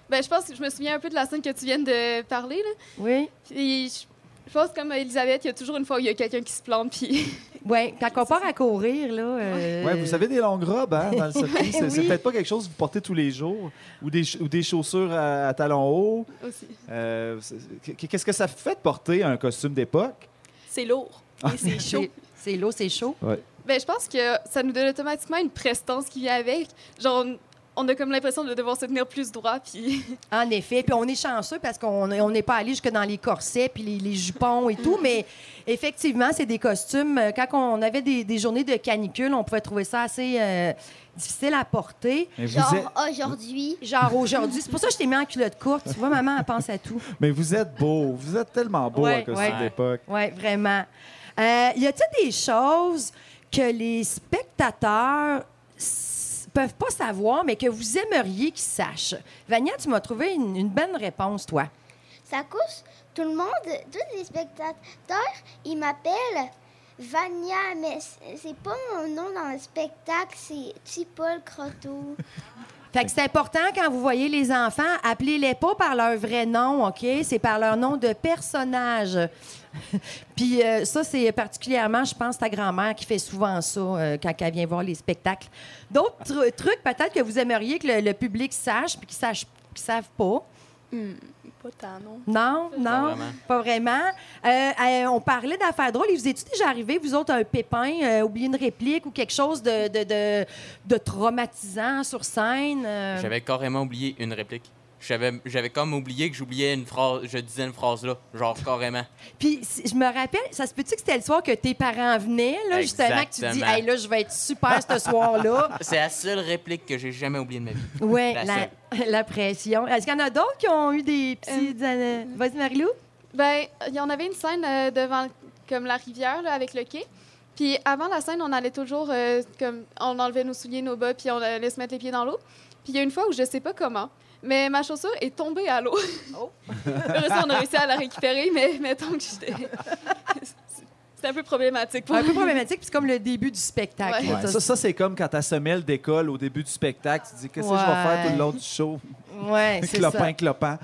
ben, je pense que je me souviens un peu de la scène que tu viens de parler. Là. Oui. Je, je pense comme Elisabeth, il y a toujours une fois où il y a quelqu'un qui se plante. Puis Oui, quand on part à courir, là. euh, Ouais, vous avez des longues robes hein, dans le circuit. C'est Oui. peut-être pas quelque chose que vous portez tous les jours ou des, ch- ou des chaussures à, à talons hauts. aussi. Euh, Qu'est-ce que ça fait de porter un costume d'époque? C'est lourd. Et c'est chaud. c'est- l'eau, c'est chaud. Ben, je pense que ça nous donne automatiquement une prestance qui vient avec. Genre, on a comme l'impression de devoir se tenir plus droit. Puis En effet. Puis on est chanceux parce qu'on on n'est pas allé jusque dans les corsets puis les, les jupons et tout. Mais effectivement, c'est des costumes. euh, Quand on avait des, des journées de canicule, on pouvait trouver ça assez euh, difficile à porter. Mais vous, Genre êtes, aujourd'hui. Genre aujourd'hui. C'est pour ça que je t'ai mis en culotte courte. Tu vois, maman, elle pense à tout. mais vous êtes beau. Vous êtes tellement beau Ouais, en costume ouais. d'époque. Oui, vraiment. Euh, y a-t-il des choses que les spectateurs peuvent pas savoir, mais que vous aimeriez qu'ils sachent? Vania, tu m'as trouvé une, une bonne réponse, toi. Ça cause tout le monde, tous les spectateurs, ils m'appellent Vania, mais c'est c'est pas mon nom dans le spectacle, c'est Petit Paul Croteau. Fait que c'est important quand vous voyez les enfants, appelez-les pas par leur vrai nom, OK? C'est par leur nom de personnage. Puis euh, ça, c'est particulièrement, je pense, ta grand-mère qui fait souvent ça euh, quand elle vient voir les spectacles. D'autres tru- trucs, peut-être, que vous aimeriez que le, le public sache puis qu'ils sachent qu'ils savent pas? Hmm, pas tant, non. Non, non, vraiment. pas vraiment. Euh, euh, on parlait d'affaires drôles. Et vous êtes-tu déjà arrivé, vous autres, un pépin, euh, oublier une réplique ou quelque chose de, de, de, de traumatisant sur scène? euh? J'avais carrément oublié une réplique. J'avais j'avais comme oublié que j'oubliais une phrase, je disais une phrase là, genre carrément. Puis si- je me rappelle, ça se peut-tu que c'était le soir que tes parents venaient, là, justement, que tu dis, hey, là, je vais être super ce soir-là? C'est la seule réplique que j'ai jamais oubliée de ma vie. Oui, La la, la pression. Est-ce qu'il y en a d'autres qui ont eu des petits. euh, Vas-y, Marilou. Ben, il y en avait une scène euh, devant comme la rivière là, avec le quai. Puis avant la scène, on allait toujours comme on enlevait nos souliers, nos bas, puis on allait se mettre les pieds dans l'eau. Puis il y a une fois où je sais pas comment, mais ma chaussure est tombée à l'eau. Oh. Heureusement, on a réussi à la récupérer, mais mettons que j'étais. C'est un peu problématique pour Un peu problématique, puis c'est comme le début du spectacle. Ouais. là, Ouais, ça, c'est comme quand ta semelle décolle au début du spectacle. Tu te dis, qu'est-ce que je vais faire tout le long du show? Ouais, c'est clopin, ça. clopin.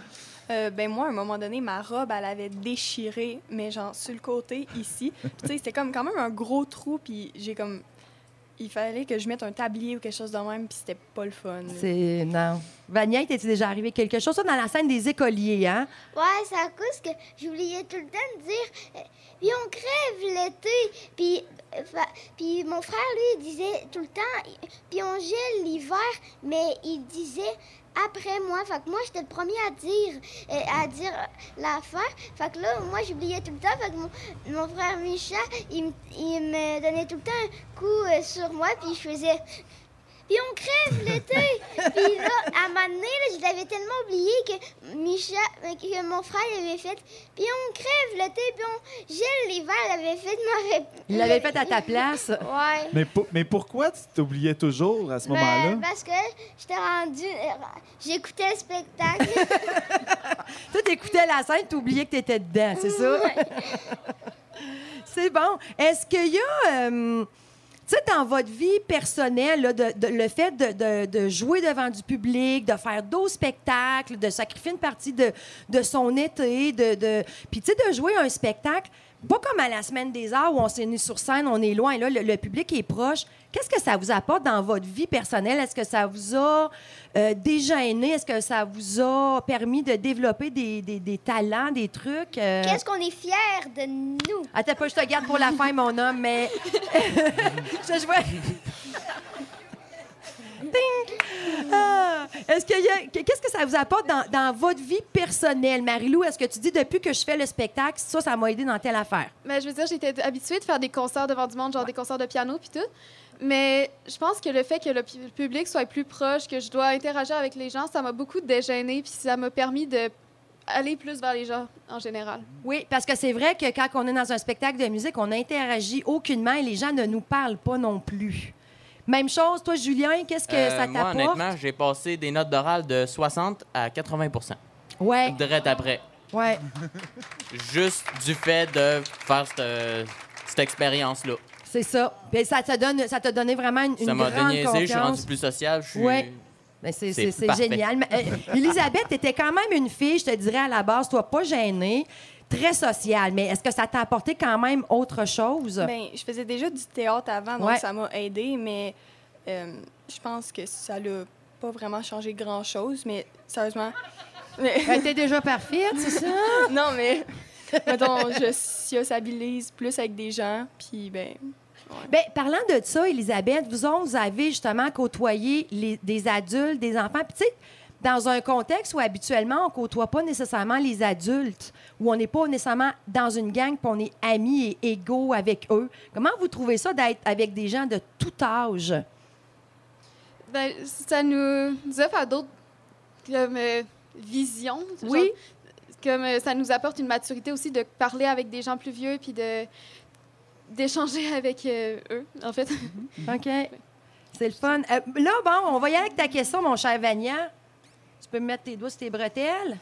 Euh, ben moi, à un moment donné, ma robe, elle avait déchiré, mais genre sur le côté, ici. Puis tu sais, c'était comme quand même un gros trou, puis j'ai comme... il fallait que je mette un tablier ou quelque chose de même, puis c'était pas le fun. C'est. Non. Vania, t'es-tu déjà arrivé quelque chose? Ça, dans la scène des écoliers, hein? Ouais, c'est à cause que j'oubliais tout le temps de dire euh, Puis on crève l'été. Puis, euh, puis mon frère, lui, il disait tout le temps Puis on gèle l'hiver. Mais il disait après moi. Fait moi, j'étais le premier à dire, euh, à dire là, moi, j'oubliais tout le temps. Fait mon, frère Micha, il, il me donnait tout le temps un coup euh, sur moi. Puis je faisais puis on crève l'été. Puis là, à un moment donné, là, je l'avais tellement oublié que Micha, euh, que mon frère l'avait fait. Puis on crève l'été, puis on gèle l'hiver, il avait fait ma réponse. Il l'avait fait à ta place. Ouais. Mais, pour- mais pourquoi tu t'oubliais toujours à ce Ben, moment-là? parce que j'étais rendue. euh, J'écoutais le spectacle. Toi, t'écoutais la scène, t'oubliais que t'étais dedans, c'est ça? c'est bon. Est-ce qu'il y a, euh, sais, dans votre vie personnelle, le fait de, jouer devant du public, de faire d'autres spectacles, de sacrifier une partie de, son été, de, puis tu de jouer un spectacle, pas comme à la Semaine des Arts où on s'est mis sur scène, on est loin, là, le, le public est proche. Qu'est-ce que ça vous apporte dans votre vie personnelle? Est-ce que ça vous a euh, dégêné? Est-ce que ça vous a permis de développer des, des- des talents, des trucs? euh? Qu'est-ce qu'on est fiers de nous? Attends pas, je te garde pour la fin, mon homme, mais. je, je vois. Ting! Ah! Est-ce qu'il y a. Qu'est-ce que ça vous apporte dans, dans votre vie personnelle, Marie-Lou? Est-ce que tu dis depuis que je fais le spectacle, ça, ça m'a aidé dans telle affaire? Mais je veux dire, j'étais habituée de faire des concerts devant du monde, genre des concerts de piano puis tout. Mais je pense que le fait que le pu- public soit plus proche, que je dois interagir avec les gens, ça m'a beaucoup dégêné puis ça m'a permis de aller plus vers les gens en général. Oui, parce que c'est vrai que quand on est dans un spectacle de musique, on interagit aucunement et les gens ne nous parlent pas non plus. Même chose, toi, Julien, qu'est-ce que Euh, ça moi, t'apporte? honnêtement, j'ai passé des notes d'oral de 60 à 80% Ouais, direct après. ouais. Juste du fait de faire cette, cette expérience-là. C'est ça. Puis ça te donne, ça t'a donné vraiment une, Ça m'a déniaisé, je suis confiance. rendu plus social. Je suis... Ouais. C'est génial. Mais, euh, Elisabeth, tu étais quand même une fille, je te dirais à la base, toi, pas gênée, très sociale. Mais est-ce que ça t'a apporté quand même autre chose? Ben, je faisais déjà du théâtre avant, donc Ouais. ça m'a aidé, mais euh, je pense que ça l'a pas vraiment changé grand-chose, mais sérieusement... Mais, Elle était déjà parfaite, c'est ça? non, mais mettons, je sociabilise plus avec des gens, puis ben... Ben, parlant de ça, Elisabeth, vous autres, vous avez justement côtoyé les- des adultes, des enfants. Puis, tu sais, dans un contexte où habituellement, on ne côtoie pas nécessairement les adultes, où on n'est pas nécessairement dans une gang, puis on est amis et égaux avec eux. Comment vous trouvez ça d'être avec des gens de tout âge? Ben, ça nous, offre à d'autres comme, euh, visions. Oui. genre, comme euh, ça nous apporte une maturité aussi de parler avec des gens plus vieux puis de d'échanger avec euh, eux, en fait. OK. C'est le fun. Euh, là, bon, on va y aller avec ta question, mon cher Vania. Tu peux me mettre tes doigts sur tes bretelles.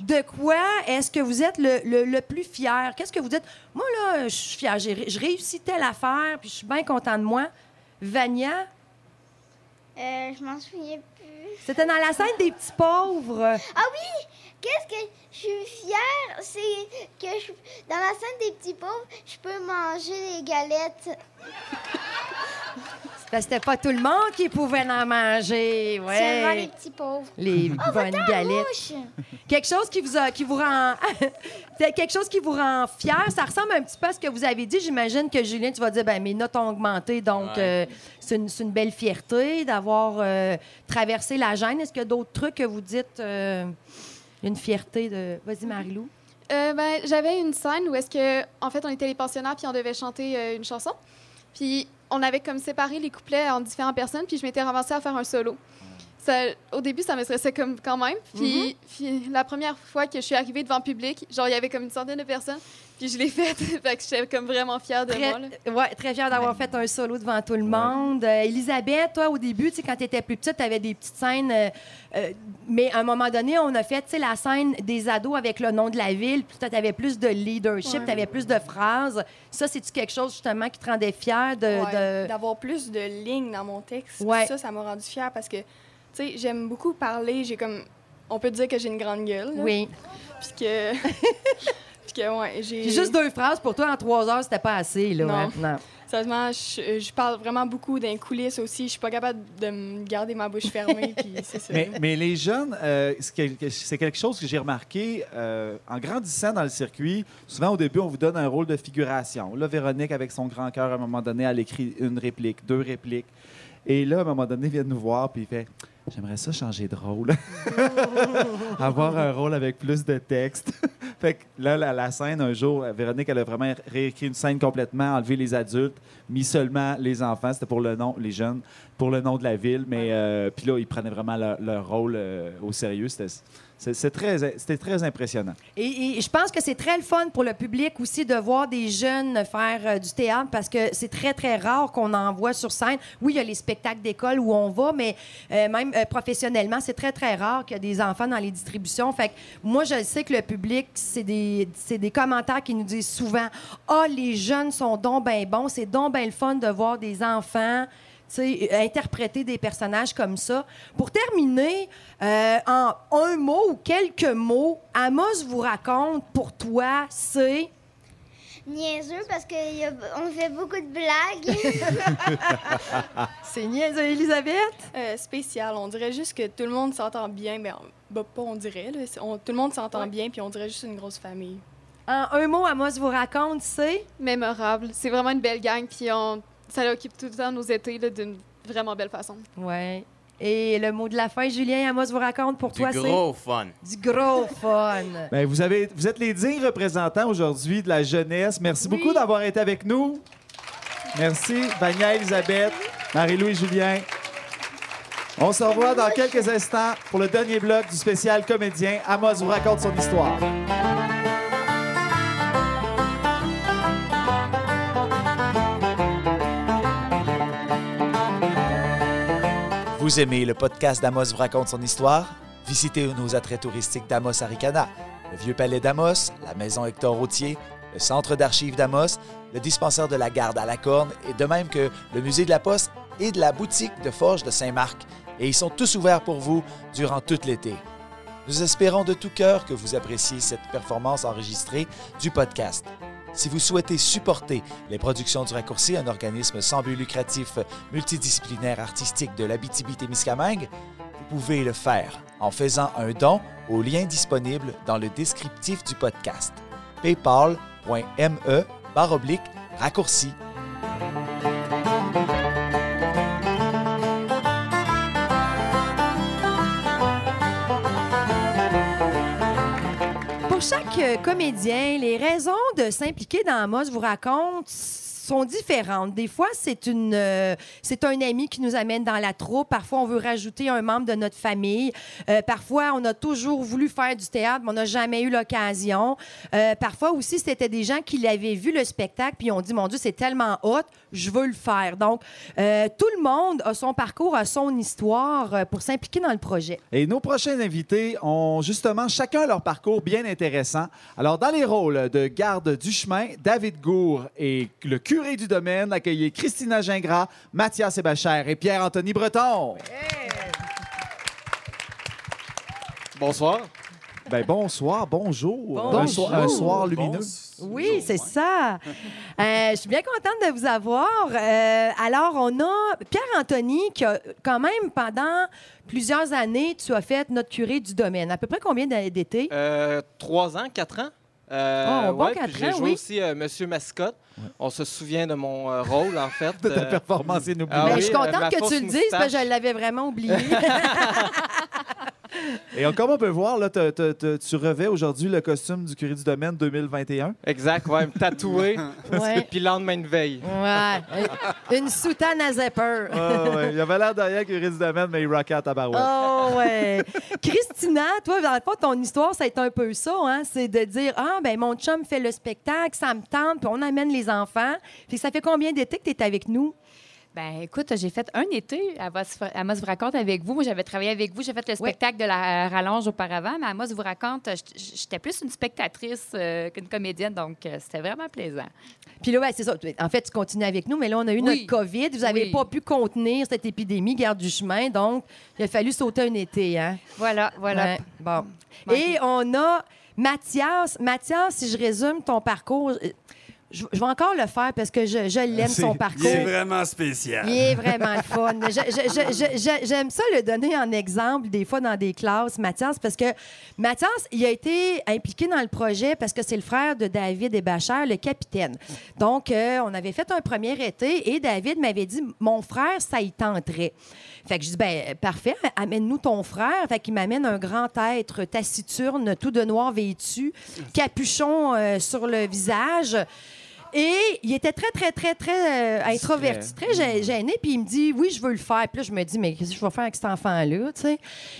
De quoi est-ce que vous êtes le, le- le plus fier? Qu'est-ce que vous dites? Moi, là, je suis ré- Je réussis telle affaire, puis je suis bien content de moi. Vania, Euh, je m'en souviens plus. c'était dans la scène des petits pauvres. Ah oui! Qu'est-ce que je suis fière? C'est que je, dans la scène des petits pauvres, je peux manger les galettes. C'était pas tout le monde qui pouvait en manger. Seulement les Ouais. petits pauvres. Les bonnes galettes. Quelque chose qui vous, a- qui vous rend. C'est quelque chose qui vous rend fier. Ça ressemble un petit peu à ce que vous avez dit. J'imagine que Julien, tu vas dire ben mes notes ont augmenté, donc Ouais. euh, c'est une, c'est une belle fierté d'avoir euh, traversé la gêne. Est-ce qu'il y a d'autres trucs que vous dites euh, une fierté de. Vas-y, Marilou. Euh, ben, j'avais une scène où est-ce que, en fait, on était les pensionnaires puis on devait chanter euh, une chanson. Puis on avait comme séparé les couplets en différentes personnes puis je m'étais ramassée à faire un solo. Ça, au début, ça me stressait comme quand même. Puis, puis la première fois que je suis arrivée devant le public, genre, il y avait comme une centaine de personnes. Puis je l'ai faite. fait que j'étais comme vraiment fière de moi. là. Très, ouais, très fière d'avoir fait un solo devant tout le monde. Euh, Elisabeth, toi, au début, tu sais, quand tu étais plus petite, tu avais des petites scènes. euh, euh, mais à un moment donné, on a fait tu sais, la scène des ados avec le nom de la ville. Puis toi, tu avais plus de leadership, Ouais. tu avais plus de phrases. Ça, c'est-tu quelque chose, justement, qui te rendait fière de. Ouais, de- D'avoir plus de lignes dans mon texte? Ouais. Ça, ça m'a rendu fière parce que, tu sais, j'aime beaucoup parler. J'ai comme. On peut dire que j'ai une grande gueule. là. Oui. Puis que. Puis que, ouais, j'ai. Juste deux phrases pour toi en trois heures, c'était pas assez. Là, Non. hein? non. Sérieusement, je, je parle vraiment beaucoup d'un coulisses aussi. Je suis pas capable de me garder ma bouche fermée, puis c'est ça. Mais, mais les jeunes, euh, c'est quelque- c'est quelque chose que j'ai remarqué euh, en grandissant dans le circuit. Souvent, au début, on vous donne un rôle de figuration. Là, Véronique, avec son grand cœur, à un moment donné, elle écrit une réplique, deux répliques. Et là, à un moment donné, il vient nous voir, puis il fait J'aimerais ça changer de rôle. Avoir un rôle avec plus de texte. fait que là, la, la scène, un jour, Véronique, elle a vraiment réécrit une scène complètement, enlevé les adultes, mis seulement les enfants. C'était pour le nom, les jeunes, pour le nom de la ville. Mais euh, puis là, ils prenaient vraiment leur, leur rôle euh, au sérieux. C'était c'était très impressionnant. Et, je pense que c'est très le fun pour le public aussi de voir des jeunes faire euh, du théâtre parce que c'est très, très rare qu'on en voit sur scène. Oui, il y a les spectacles d'école où on va, mais euh, même euh, professionnellement, c'est très, très rare qu'il y a des enfants dans les distributions. Fait que moi, je sais que le public, c'est des, des commentaires qui nous disent souvent Ah, les jeunes sont donc ben bons, c'est donc ben le fun de voir des enfants. Euh, interpréter des personnages comme ça. Pour terminer, euh, en un mot ou quelques mots, Amos vous raconte pour toi, c'est. Niaiseux parce qu'on fait beaucoup de blagues. C'est niaiseux, Elisabeth? Euh, spécial. On dirait juste que tout le monde s'entend bien. Mais bah, pas on dirait. Là. On- tout le monde s'entend Ouais. bien, puis on dirait juste une grosse famille. En un mot, Amos vous raconte, c'est. Mémorable. C'est vraiment une belle gang, puis on... ça occupe tout le temps nos étés d'une vraiment belle façon. Ouais. Et le mot de la fin, Julien, Amos vous raconte pour Du toi, gros fun. c'est. Du gros fun. Ben, vous, avez, vous êtes les dignes représentants aujourd'hui de la jeunesse. Merci Oui. beaucoup d'avoir été avec nous. Merci, Vania, Elisabeth, Marie-Lou et Julien. On se revoit dans quelques instants pour le dernier bloc du spécial comédien. Amos vous raconte son histoire. Vous aimez le podcast d'Amos vous raconte son histoire? Visitez nos attraits touristiques d'Amos Aricana, le Vieux Palais d'Amos, la Maison Hector Routier, le Centre d'archives d'Amos, le dispensaire de la Garde à la Corne, et de même que le Musée de la Poste et de la boutique de Forge de Saint-Marc. Et ils sont tous ouverts pour vous durant tout l'été. Nous espérons de tout cœur que vous appréciez cette performance enregistrée du podcast. Si vous souhaitez supporter les productions du Raccourci, un organisme sans but lucratif multidisciplinaire artistique de l'Abitibi-Témiscamingue, vous pouvez le faire en faisant un don au lien disponible dans le descriptif du podcast. paypal.me raccourci. Comédien, les raisons de s'impliquer dans Amos vous raconte différentes. Des fois, c'est une, euh, c'est un ami qui nous amène dans la troupe. Parfois, on veut rajouter un membre de notre famille. Euh, parfois, on a toujours voulu faire du théâtre, mais on n'a jamais eu l'occasion. Euh, parfois aussi, c'était des gens qui l'avaient vu le spectacle puis ont dit mon Dieu, c'est tellement hot, je veux le faire. Donc, tout le monde a son parcours, a son histoire pour s'impliquer dans le projet. Et nos prochains invités ont justement chacun leur parcours bien intéressant. Alors, dans les rôles de garde du chemin, David Gour et le curé du domaine, accueillez Christina Gingras, Mathias Sébachère et Pierre-Anthony Breton. Bonsoir. Ben, bonsoir, bonjour. Bonjour. Un, soir, un soir lumineux. Oui, c'est ça. Euh, je suis bien contente de vous avoir. Euh, alors, on a Pierre-Anthony qui a quand même, pendant plusieurs années, tu as fait notre curé du domaine. À peu près combien d'années d'été? Euh, Trois ans, quatre ans. Euh, Oh, bon ouais, j'ai joué oui. aussi euh, Monsieur Mascotte. On se souvient de mon euh, rôle, en fait. De ta Euh, performance inoubliable. ah Ben, oui, je suis contente que tu le dises, parce que je l'avais vraiment oublié. Et comme on peut voir, là, tu revais aujourd'hui le costume du curé du domaine 2021. Exact, ouais, me tatouer. Ouais. Puis lendemain de veille. ouais. Une soutane à zipper. Ah, ouais. Il avait l'air de rien curé du domaine, mais il rockait à tabarouette. Oh, ouais. Christina, toi, dans le fond, ton histoire, ça a été un peu ça, hein? C'est de dire, ah, ben mon chum fait le spectacle, ça me tente, puis on amène les enfants. Puis ça fait combien d'été que tu es avec nous? Ben, écoute, j'ai fait un été à Amos, Amos vous raconte avec vous. Moi, j'avais travaillé avec vous. J'ai fait le spectacle de la rallonge auparavant, mais Amos vous raconte, j'étais plus une spectatrice euh, qu'une comédienne, donc euh, c'était vraiment plaisant. Puis là, ouais, c'est ça. En fait, tu continues avec nous, mais là, on a eu Oui. notre COVID. Vous n'avez Oui. pas pu contenir cette épidémie, garde du chemin, donc il a fallu sauter un été, hein? Voilà, voilà. Ouais, bon. Manqué. Et on a Mathias. Mathias, si je résume ton parcours, euh, je, je vais encore le faire parce que je, je l'aime, son parcours. Il est vraiment spécial. Il est vraiment le fun. J'aime ça le donner en exemple des fois dans des classes, Mathias, parce que Mathias, il a été impliqué dans le projet parce que c'est le frère de David Hébachère, le capitaine. Donc, euh, on avait fait un premier été et David m'avait dit Mon frère, ça y tenterait. Fait que je dis ben parfait, amène-nous ton frère. Fait qu'il m'amène un grand être taciturne, tout de noir vêtu, capuchon euh, sur le visage. Et il était très, très, très, très euh, introverti, très gê- gêné. Puis il me dit, oui, je veux le faire. Puis là, je me dis, mais qu'est-ce que je vais faire avec cet enfant-là, tu sais?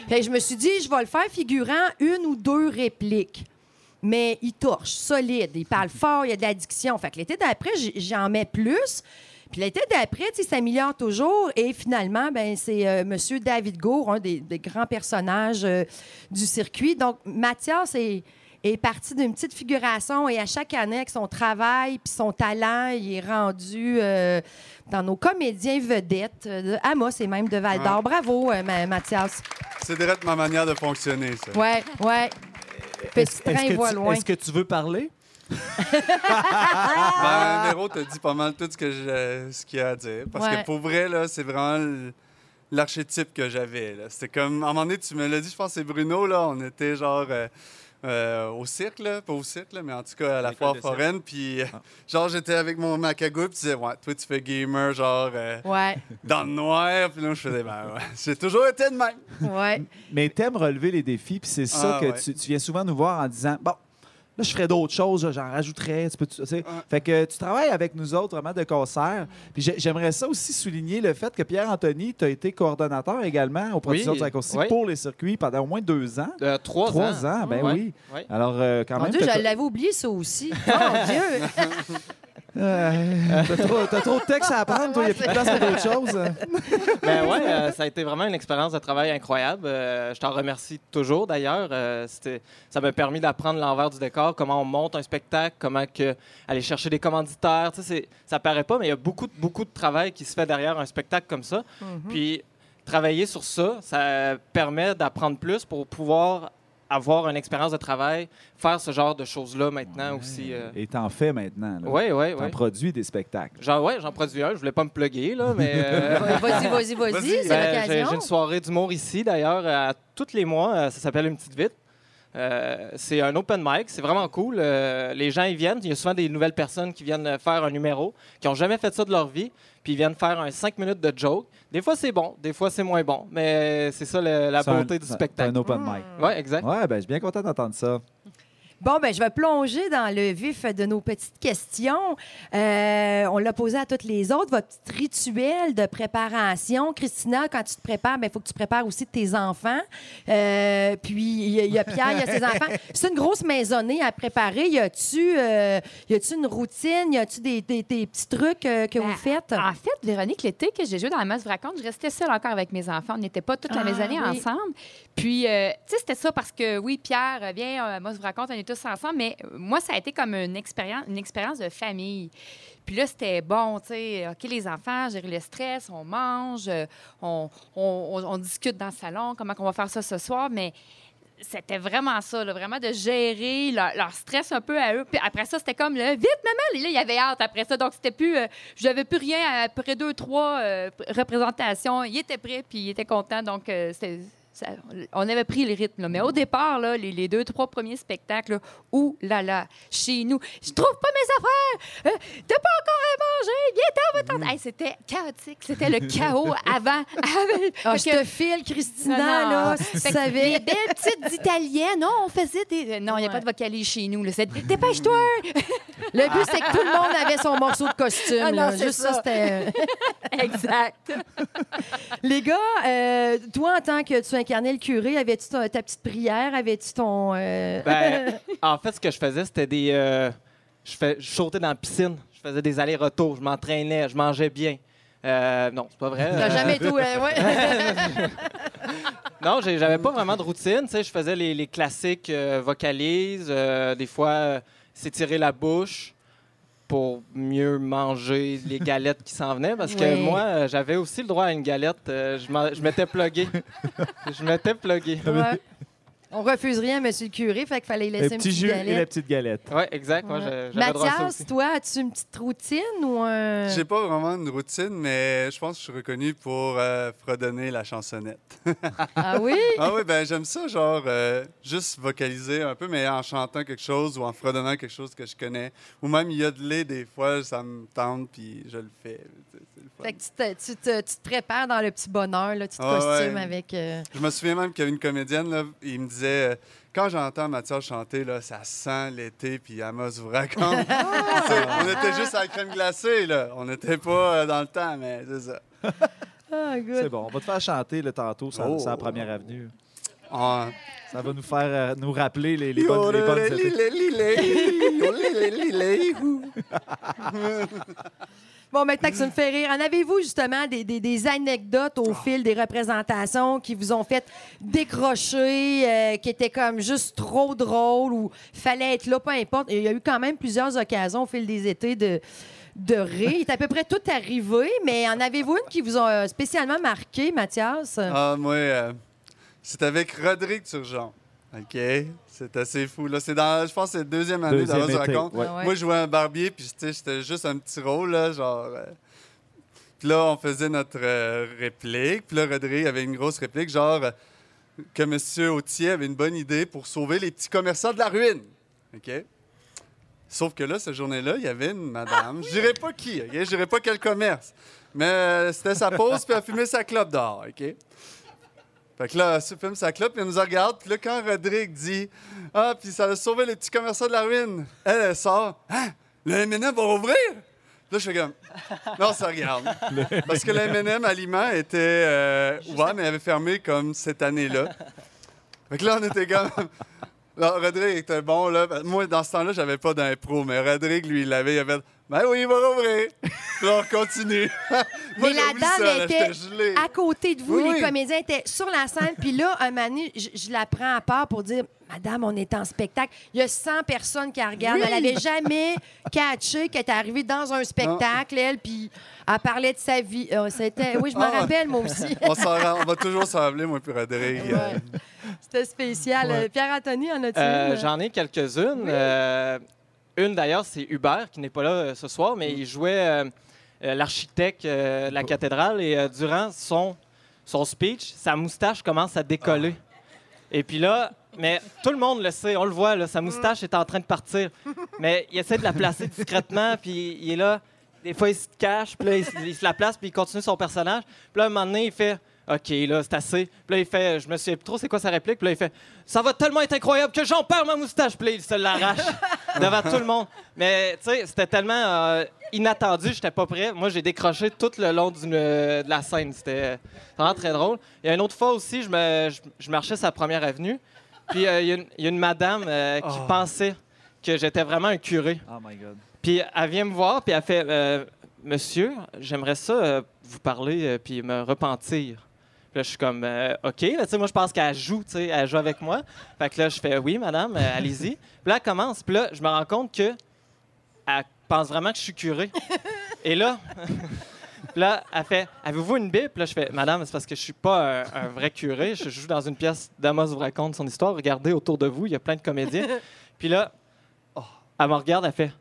Fait que je me suis dit, je vais le faire figurant une ou deux répliques. Mais il torche, solide, il parle fort, il y a de l'addiction. Fait que l'été d'après, j- j'en mets plus. Puis l'été d'après, tu sais, il s'améliore toujours. Et finalement, ben, c'est euh, M. David Gour, un des, des grands personnages euh, du circuit. Donc, Mathias est, est parti d'une petite figuration et à chaque année, avec son travail puis son talent, il est rendu euh, dans nos comédiens vedettes euh, de Amos et même de Val d'Or. Bravo, euh, Ma- Mathias. C'est direct ma manière de fonctionner, ça. Ouais, ouais. Petit Est-ce train que, tu- loin. est-ce que tu veux parler? Ben, Véro t'a dit pas mal tout ce que je- ce qu'il y a à dire. Parce Ouais. que pour vrai, là, c'est vraiment l'archétype que j'avais. C'était comme, à un moment donné, tu me l'as dit, je pense que c'est Bruno, là, on était genre euh, euh, au cirque, là, pas au cirque, là, mais en tout cas à la foire foraine. Puis, euh, genre, j'étais avec mon macagou, puis tu disais, ouais, toi, tu fais gamer, genre, euh, Ouais, dans le noir. Puis là, je faisais, ben ouais, j'ai toujours été de même. ouais. Mais t'aimes relever les défis, puis c'est ça Ah, que ouais. tu, tu viens souvent nous voir en disant bon. Là, je ferais d'autres choses, j'en rajouterais. Tu peux, tu sais. Fait que tu travailles avec nous autres vraiment de concert. Puis j'ai- j'aimerais ça aussi souligner le fait que Pierre-Anthony, tu as été coordonnateur également au Productions Oui, du Raccourci oui. pour les circuits pendant au moins deux ans. Euh, trois, Trois ans, ben Ouais, oui. ouais. Alors, euh, quand Mon même. Dieu, t'as- je l'avais oublié, ça aussi. Mon Dieu! Euh, T'as trop, t'as trop de textes à apprendre, toi. Il n'y a plus de place pour d'autres choses. Ben ouais, euh, ça a été vraiment une expérience de travail incroyable. Euh, je t'en remercie toujours d'ailleurs. Euh, c'était- ça m'a permis d'apprendre l'envers du décor, comment on monte un spectacle, comment que, aller chercher des commanditaires. C'est- ça paraît pas, mais il y a beaucoup, beaucoup de travail qui se fait derrière un spectacle comme ça. Puis travailler sur ça, ça permet d'apprendre plus pour pouvoir avoir une expérience de travail, faire ce genre de choses-là maintenant aussi. euh. Et t'en fais maintenant. là. Oui, oui, T'en oui. produis des spectacles. Genre, ouais, j'en produis un. Je voulais pas me plugger, là, mais. euh, Vas-y, vas-y, vas-y, Vas-y. c'est ben, j'ai- J'ai l'occasion. une soirée d'humour ici, d'ailleurs, à tous les mois. Euh, Ça s'appelle Une petite vite. Euh, c'est un open mic, c'est vraiment cool. Euh, les gens, ils viennent. Il y a souvent des nouvelles personnes qui viennent faire un numéro, qui n'ont jamais fait ça de leur vie, puis ils viennent faire un 5 minutes de joke. Des fois, c'est bon, des fois, c'est moins bon, mais c'est ça le- la un- beauté du spectacle. C'est un open mic. Oui, exact. Ouais, ben, je suis bien content d'entendre ça. Bon, ben, je vais plonger dans le vif de nos petites questions. Euh, on l'a posé à toutes les autres. Votre petit rituel de préparation. Christina, quand tu te prépares, il faut que tu prépares aussi tes enfants. Euh, puis, il y, a- il y a Pierre, il y a ses enfants. C'est une grosse maisonnée à préparer. Y a-tu euh, une routine? Y a-tu des, des- des petits trucs euh, que Ben, vous faites? En fait, Véronique, l'été que j'ai joué dans la masse raconte, je restais seule encore avec mes enfants. On n'était pas toute la Ah, maisonnée oui. ensemble. Puis, euh, tu sais, c'était ça parce que, oui, Pierre, euh, viens, euh, moi, je vous raconte, on est tous ensemble, mais moi, ça a été comme une expérience, une expérience de famille. Puis là, c'était bon, tu sais, OK, les enfants, gérer le stress, on mange, on, discute dans le salon, comment on va faire ça ce soir, mais c'était vraiment ça, là, vraiment de gérer leur, stress un peu à eux. Puis après ça, c'était comme, là, vite, maman! Et là, il y avait hâte après ça. Donc, c'était plus, je n'avais plus rien après deux, trois représentations. Il était prêt, puis il était content. Donc, c'était- ça- on avait pris le rythme. là. Mais au départ, là, les, les deux, trois premiers spectacles, là, ouh là là, chez nous, je trouve pas mes affaires! Euh, T'as pas encore à manger! Va t'en- Hey, C'était chaotique. C'était le chaos avant. Ah, je que- te file, Christina, non, non. là, si tu Fait que savais. Les belles petites italiennes, non, on faisait des. Non, il n'y a Ouais. pas de vocalise chez nous. C'est dépêche-toi! Le but, c'est que tout le monde avait son morceau de costume. Ah non, Juste ça, ça. c'était... exact. Les gars, euh, toi, en tant que tu incarnais le curé, avais-tu ta, ta petite prière? Avais-tu ton... euh, Ben, en fait, ce que je faisais, c'était des. euh, je, fais, je sautais dans la piscine, je faisais des allers-retours, je m'entraînais, je mangeais bien. Euh, non, c'est pas vrai. T'as jamais tout... ouais. Non, j'avais pas vraiment de routine. Tu sais, je faisais les, les classiques vocalises, des fois s'étirer la bouche pour mieux manger les galettes qui s'en venaient. Parce que Ouais. moi, euh, j'avais aussi le droit à une galette. Euh, je m'étais plugué. je m'étais plugué. Ouais. On refuse rien à M. le curé, fait qu'il fallait Le laisser une petit petite jus et la galette. petite galette. Oui, exact. Moi, je- j'avais droit à ça Mathias, aussi. toi, as-tu une petite routine ou un... J'ai pas vraiment une routine, mais je pense que je suis reconnu pour euh, fredonner la chansonnette. Ah oui? ah oui, ben j'aime ça, genre, euh, juste vocaliser un peu, mais en chantant quelque chose ou en fredonnant quelque chose que je connais. Ou même yodeler, des fois, ça me tente, puis je le fais. Le. Fait que tu te, tu te- tu te prépares dans le petit bonheur, là, tu te Ah costumes ouais. avec... euh, Je me souviens même qu'il y avait une comédienne, là, il me disait euh, Quand j'entends Mathias chanter, là, ça sent l'été, puis Amos vous raconte. On était juste à la crème glacée, là. On n'était pas euh, dans le temps, mais c'est ça. Ah. C'est bon. On va te faire chanter le tantôt sur, Oh. la première avenue. Ah. Ça va nous faire euh, nous rappeler les, les bonnes, les bonnes. Bon, maintenant que ça me fait rire, en avez-vous justement des, des- anecdotes au fil des représentations qui vous ont fait décrocher, euh, qui étaient comme juste trop drôles ou fallait être là, peu importe? Il y a eu quand même plusieurs occasions au fil des étés de, de rire. Il est à peu près tout arrivé, mais en avez-vous une qui vous a euh, spécialement marqué, Mathias? Ah, moi, euh, c'est avec Rodrigue Turgeon. OK? C'est assez fou. Là, c'est dans, je pense que c'est la deuxième année Deuxième dans été, raconte. ouais. Ah ouais? Moi, je jouais un barbier, puis j'étais juste un petit rôle, là, genre. euh, Puis là, on faisait notre euh, réplique. Puis là, Rodrigue avait une grosse réplique, genre euh, que M. Autier avait une bonne idée pour sauver les petits commerçants de la ruine. OK? Sauf que là, cette journée-là, il y avait une madame. Je dirais pas qui, OK? Je dirais pas quel commerce. Mais euh, c'était sa pause, puis elle fumait sa clope dehors, OK? Fait que là, elle fume sa clope, puis elle nous regarde. Puis là, quand Rodrigue dit Ah, puis ça a sauvé les petits commerçants de la ruine, elle, elle sort Hein? Le M&M va rouvrir? Là, je fais comme Non, ça regarde. Parce que le M&M aliment était euh, ouvert, mais il avait fermé comme cette année-là. Fait que là, on était comme. Rodrigue était bon, là. Moi, dans ce temps-là, j'avais pas d'impro, mais Rodrigue, lui, il l'avait. Il avait Ben oui, il va rouvrir. On continue. Moi, mais la dame ça, était gelé. à côté de vous. Oui, les comédiens étaient sur la scène. Puis là, un moment donné, je, je la prends à part pour dire Madame, on est en spectacle. Il y a 100 personnes qui la regardent. Oui. Elle n'avait jamais catché qu'elle était arrivée dans un spectacle, elle, puis elle parlait de sa vie. Euh, c'était... Oui, je m'en Ah. rappelle, moi aussi. on, s'en rend- on va toujours s'en rappeler, moi, puis Rodrigue. C'était spécial. Ouais. Euh, Pierre-Anthony, en as-tu Euh, une? J'en ai quelques-unes. Euh, une d'ailleurs, c'est Hubert qui n'est pas là euh, ce soir, mais il jouait euh, euh, l'architecte de la cathédrale et durant son, son speech, sa moustache commence à décoller. Et puis là, mais tout le monde le sait, on le voit, là, sa moustache est en train de partir. Mais il essaie de la placer discrètement, puis il est là. Des fois, il se cache, puis là, il, se- il se la place, puis il continue son personnage. Puis là, un moment donné, il fait OK, là, c'est assez. Puis là, il fait Je me souviens plus trop c'est quoi sa réplique. Puis là, il fait Ça va tellement être incroyable que j'en perds ma moustache. Puis là, il se l'arrache devant tout le monde. Mais, tu sais, c'était tellement euh, inattendu, j'étais pas prêt. Moi, j'ai décroché tout le long d'une- de la scène. C'était vraiment très drôle. Il y a une autre fois aussi, je, me, je, je marchais sa première avenue. Puis euh, il y, a une- il y a une madame euh, qui Oh. pensait que j'étais vraiment un curé. Oh my God. Puis elle vient me voir, puis elle fait euh, Monsieur, j'aimerais ça euh, vous parler, euh, puis me repentir. Puis là, je suis comme euh, OK. Tu sais, moi, je pense qu'elle joue, tu sais, elle joue avec moi. Fait que là, je fais Oui, madame, euh, allez-y. Puis là, elle commence, puis là, je me rends compte que elle pense vraiment que je suis curé. Et là, puis là, elle fait Avez-vous une Bible? Puis là, je fais Madame, c'est parce que je suis pas un, un vrai curé. Je joue dans une pièce d'Amos vous raconte son histoire. Regardez autour de vous, il y a plein de comédiens. Puis là, oh, elle me regarde, elle fait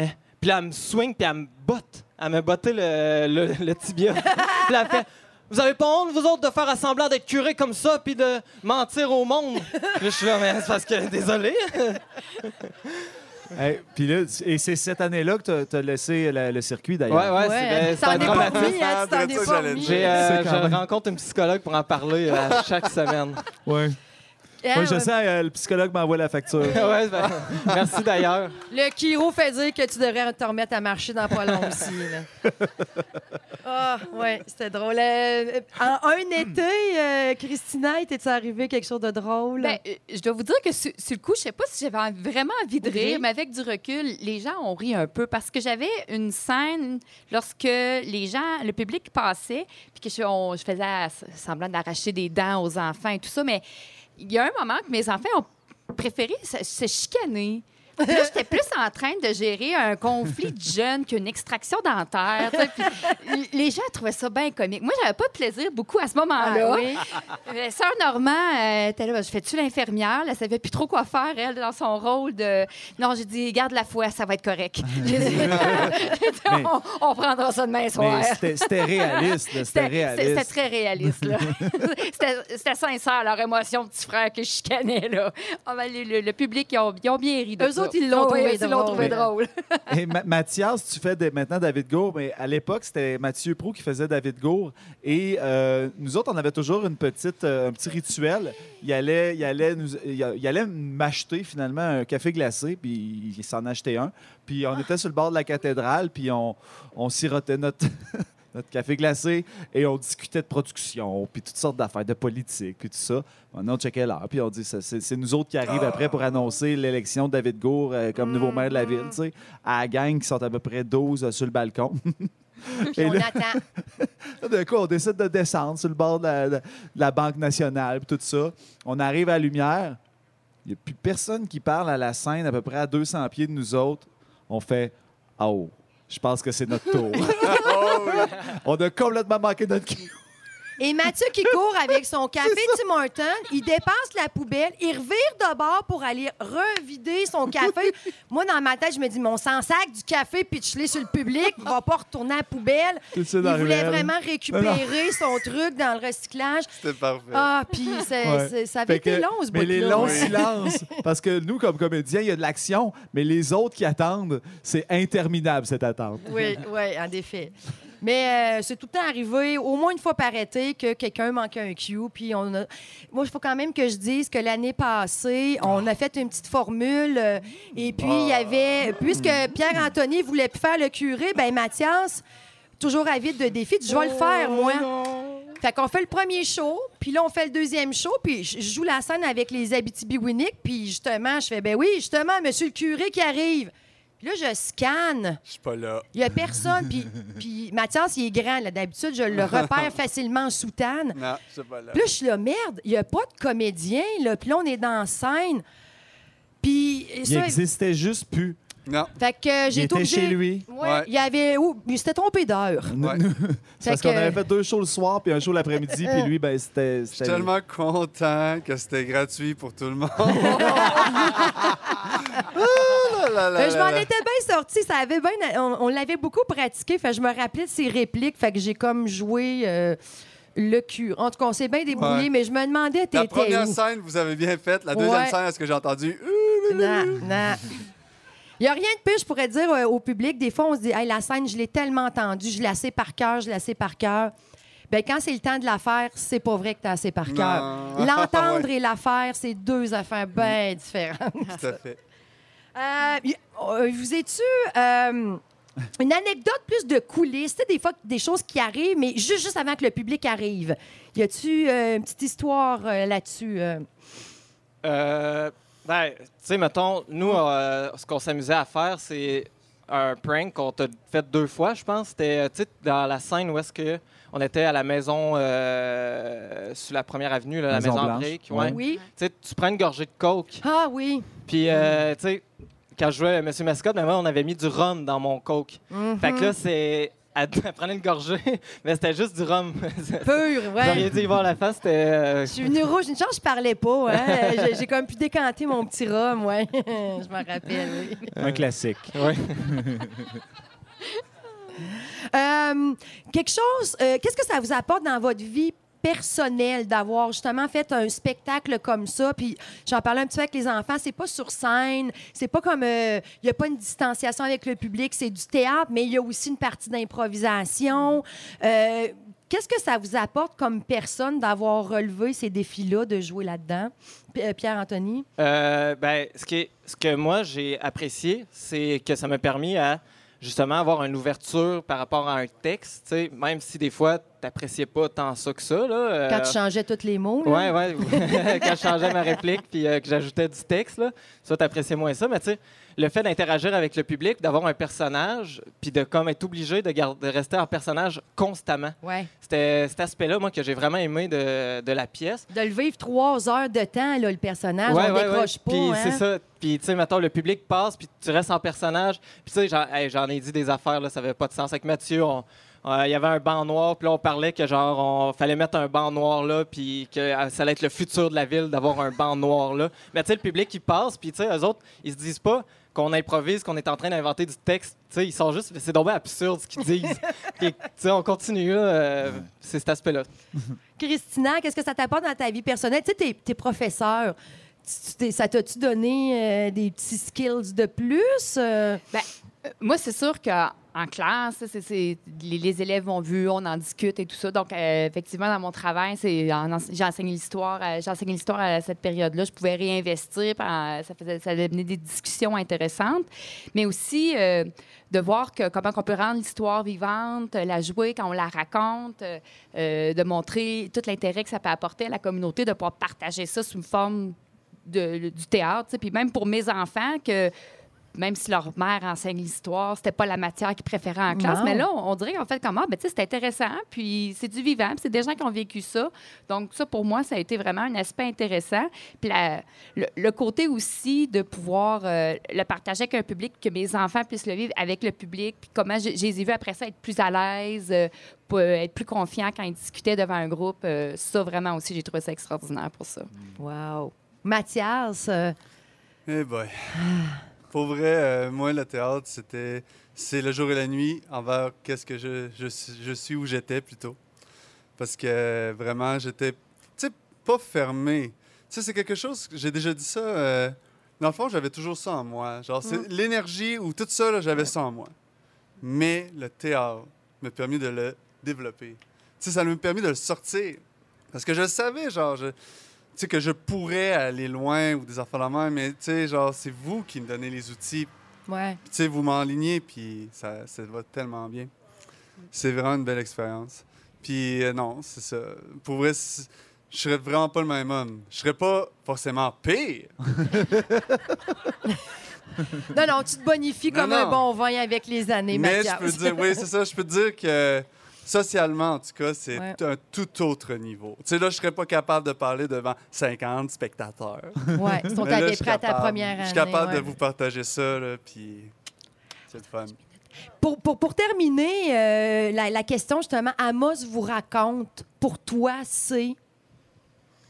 Hein? Puis là, elle me swing, puis elle me botte. Elle me botté le, le, le tibia. puis là, elle fait Vous avez pas honte, vous autres, de faire semblant d'être curé comme ça, puis de mentir au monde? Je suis là, mais c'est parce que, désolé. Hey, puis là, et c'est cette année-là que tu as laissé la- le circuit, d'ailleurs. Ouais, ouais, c'est ben, c'est un dramatique. hein. J'ai, euh, je rencontre un psychologue pour en parler euh, chaque semaine. Ouais. Ah, Moi, je ouais. sais, euh, le psychologue m'envoie la facture. ouais, ben, merci d'ailleurs. Le Kiro fait dire que tu devrais te remettre à marcher dans pas long aussi. Là. Ah, ouais, c'était drôle. Euh, en un été, euh, Christina, était-tu arrivé quelque chose de drôle? Ben, euh, je dois vous dire que sur, sur le coup, je sais pas si j'avais vraiment envie de Oui. rire, mais avec du recul, les gens ont ri un peu parce que j'avais une scène lorsque les gens, le public passait, puis que je, on- je faisais semblant d'arracher des dents aux enfants et tout ça, mais il y a un moment que mes enfants ont préféré se, se chicaner. Puis là, j'étais plus en train de gérer un conflit de jeunes qu'une extraction dentaire. Puis les gens trouvaient ça bien comique. Moi, j'avais pas de plaisir beaucoup à ce moment-là. Ah oui. Euh, Sœur Normand, euh, était là, je fais-tu l'infirmière? Elle savait plus trop quoi faire, elle, dans son rôle de. Non, j'ai dit, garde la foi, ça va être correct. J'ai dit, Mais- on, on prendra ça demain soir. Mais c'était- réaliste, c'était C'était- réaliste. C'était très réaliste. là. C'était sincère, leur émotion petit frère que je chicanais. Là. Ah, ben, le, le- le public, ils ont, ils ont bien ri de Eux ça. Autres, ils l'ont Ah trouvé oui, eux, ils l'ont drôle. trouvé Mais- drôle. Et Ma- Mathias, tu fais des- maintenant David Gour, mais à l'époque, c'était Mathieu Prou qui faisait David Gour. Et euh, nous autres, on avait toujours une petite, euh, un petit rituel. Il allait, il allait, nous, il a- il allait m'acheter finalement un café glacé, puis il s'en achetait un. Puis on était sur le bord de la cathédrale, puis on, on sirotait notre, notre café glacé et on discutait de production, puis toutes sortes d'affaires, de politique, puis tout ça. On on checkait l'heure, puis on dit c'est nous autres qui arrivent après pour annoncer l'élection de David Gour euh, comme nouveau maire de la ville, tu sais, à la gang qui sont à peu près 12 euh, sur le balcon. Puis on là- attend. de quoi, on décide de descendre sur le bord de la, de la Banque nationale, puis tout ça. On arrive à la lumière. Il n'y a plus personne qui parle à la scène, à peu près à 200 pieds de nous autres. On fait Oh, je pense que c'est notre tour. on a complètement manqué notre cue. Et Mathieu qui court avec son café Tim Hortons, il dépasse la poubelle, il revire de bord pour aller revider son café. Moi, dans ma tête, je me dis, mon sans sac du café pitch-les sur le public, il va pas retourner à la poubelle. Il voulait vraiment récupérer son truc dans le recyclage. C'était parfait. Ah, puis c'est- Ouais. c'est- ça avait Fait que- été long, ce Mais les longs silences, parce que nous, comme comédiens, il y a de l'action, mais les autres qui attendent, c'est interminable, cette attente. Oui, oui, en effet. Mais euh, c'est tout le temps arrivé, au moins une fois par été, que quelqu'un manquait un cue. Puis on a... Moi, il faut quand même que je dise que l'année passée, on a fait une petite formule. euh, et puis, il y avait... Puisque Pierre-Anthony voulait plus faire le curé, ben Mathias, toujours avide de défis, dit, je vais le faire, moi. Fait qu'on fait le premier show, puis là, on fait le deuxième show, puis je je joue la scène avec les Abitibi-Winnick, puis justement, je fais, ben oui, justement, monsieur le curé qui arrive. Là, je scanne. Je suis pas là. Il n'y a personne. Puis, puis Mathias, il est grand. là. D'habitude, je le repère facilement en soutane. Non, je suis pas là. Puis là, je suis là, merde, il n'y a pas de comédien. Là. Puis là, on est dans la scène. Puis Il ça, existait juste plus. Non. fait que euh, Il j'ai été était chez lui. Ouais, Ouais. Il y avait où? Il s'était trompé d'heure. Ouais. C'est parce qu'on que- avait fait deux shows le soir puis un show l'après-midi, puis lui, ben, c'était. Je suis tellement content que c'était gratuit pour tout le monde. Là là là Euh, je m'en étais bien sortie. Ça avait bien, on, on l'avait beaucoup pratiqué. Fait je me rappelais de ses répliques. Fait que j'ai comme joué euh, le cul. En tout cas, on s'est bien débrouillé, Ouais. mais je me demandais, La première où? scène, vous avez bien fait. La deuxième Ouais. scène, est-ce que j'ai entendu? Non, non. Il n'y a rien de pire, je pourrais dire euh, au public. Des fois, on se dit, hey, la scène, je l'ai tellement entendue, je la sais par cœur, je la sais par cœur. Ben, quand c'est le temps de la faire, c'est pas vrai que tu as assez par cœur. L'entendre Ouais. et la faire, c'est deux affaires bien différentes. Tout à fait. Euh, y- euh, vous es-tu. euh, une anecdote plus de coulisses, tu sais, des fois des choses qui arrivent, mais juste, juste avant que le public arrive. Y a-tu euh, une petite histoire euh, là-dessus? euh? Euh, ben, tu sais, mettons, nous, euh, ce qu'on s'amusait à faire, c'est un prank qu'on t'a fait deux fois, je pense. C'était, tu sais, dans la scène où est-ce que on était à la maison euh, sur la première avenue, là, la Maison maison Blanche, brique. ouais. Oui. Tu sais, tu prends une gorgée de coke, Ah oui. puis, euh, tu sais, quand je jouais Monsieur Mascotte, ben, moi, on avait mis du rhum dans mon coke. Mhm. Fait que là, c'est. Elle elle prenait une gorgée, mais c'était juste du rhum. Pur, ouais. dû y voir la face, c'était. euh, Je suis venue rouge. Une chance, je parlais pas. Hein? J'ai- J'ai comme pu décanter mon petit rhum, ouais. je m'en rappelle, oui. Un classique. ouais. Euh, quelque chose, euh, qu'est-ce que ça vous apporte dans votre vie personnelle d'avoir justement fait un spectacle comme ça? Puis j'en parlais un petit peu avec les enfants, c'est pas sur scène, c'est pas comme. Il n'y a pas une distanciation avec le public, c'est du théâtre, mais il y a aussi une partie d'improvisation. Euh, Qu'est-ce que ça vous apporte comme personne d'avoir relevé ces défis-là, de jouer là-dedans? Euh, Pierre-Anthony? Euh, ben, ce, ce que moi j'ai apprécié, c'est que ça m'a permis à justement avoir une ouverture par rapport à un texte. tu Même si des fois, t'appréciais pas tant ça que ça. Là. Euh, Quand tu changeais tous les mots. là. Ouais, ouais. Quand je changeais ma réplique puis euh, que j'ajoutais du texte, là, ça, t'appréciais moins ça. Mais tu sais, le fait d'interagir avec le public, d'avoir un personnage, puis de comme être obligé de, gar- de rester en personnage constamment. Ouais. C'était cet aspect-là, moi, que j'ai vraiment aimé de, de la pièce. De le vivre trois heures de temps, là, le personnage, Ouais, on ouais, décroche ouais. pas. Puis hein? c'est ça. Puis, tu sais, mettons, le public passe, puis tu restes en personnage. Puis, tu sais, j'en hey, ai dit des affaires, là, ça avait pas de sens. Avec Mathieu, on- euh, il y avait un banc noir, puis là, on parlait que, genre, on fallait mettre un banc noir là, puis que euh, ça allait être le futur de la ville d'avoir un banc noir là. Mais, tu sais, le public, il passe, puis, tu sais, eux autres, ils se disent pas qu'on improvise, qu'on est en train d'inventer du texte. Tu sais, ils sont juste. C'est dommage absurde ce qu'ils disent. Sais, on continue, là. euh, c'est cet aspect-là. Christina, qu'est-ce que ça t'apporte dans ta vie personnelle? Tu sais, t'es, t'es professeur. Tu- ça t'a-tu donné euh, des petits skills de plus? euh? Ben, moi, c'est sûr qu'en en classe, les, élèves ont vu, on en discute et tout ça. Donc, euh, effectivement, dans mon travail, euh, j'ai enseigné l'histoire à cette période-là. Je pouvais réinvestir. ça, faisait, ça devenait des discussions intéressantes. Mais aussi euh, de voir comment on peut rendre l'histoire vivante, la jouer quand on la raconte, de montrer tout l'intérêt que ça peut apporter à la communauté, de pouvoir partager ça sous une forme du théâtre. Puis même pour mes enfants, que même si leur mère enseigne l'histoire, c'était pas la matière qu'ils préféraient en classe. Non. Mais là, on, on dirait qu'en fait, comment, ben, tu sais, c'est intéressant, puis c'est du vivant, puis c'est des gens qui ont vécu ça. Donc, ça, pour moi, ça a été vraiment un aspect intéressant. Puis la- le, le côté aussi de pouvoir euh, le partager avec un public, que mes enfants puissent le vivre avec le public, puis comment je, je les ai vus après ça être plus à l'aise, euh, euh, être plus confiants quand ils discutaient devant un groupe. Euh, ça, vraiment aussi, j'ai trouvé ça extraordinaire pour ça. Wow. Mathias, Eh boy. Pour vrai, euh, moi, le théâtre, c'était c'est le jour et la nuit envers qu'est-ce que je, je, suis- je suis où j'étais plutôt. Parce que vraiment, j'étais, tu sais, pas fermé. Tu sais, c'est quelque chose, j'ai déjà dit ça. euh, dans le fond, j'avais toujours ça en moi. Genre, c'est Mm. l'énergie ou tout ça, j'avais ça en moi. Mais le théâtre m'a permis de le développer. Tu sais, ça m'a permis de le sortir. Parce que je le savais, genre, je, sais, que je pourrais aller loin ou des affaires de même, mais tu sais, genre, c'est vous qui me donnez les outils. ouais. Tu sais, vous m'enlignez, puis ça, ça va tellement bien. C'est vraiment une belle expérience. Puis, euh, non, c'est ça. Pour vrai, je serais vraiment pas le même homme. Je serais pas forcément pire. Non, non, tu te bonifies Non, comme un bon vin avec les années, Mais je peux dire, oui, c'est ça, je peux te dire que socialement, en tout cas, c'est Ouais. un tout autre niveau. Tu sais, là, je serais pas capable de parler devant 50 spectateurs. Ouais, si on Mais là, à ta capable. première Je suis année, capable ouais. de vous partager ça, là, puis c'est le fun. Pour, pour, pour terminer, euh, la, la question justement, Amos vous raconte, pour toi, c'est?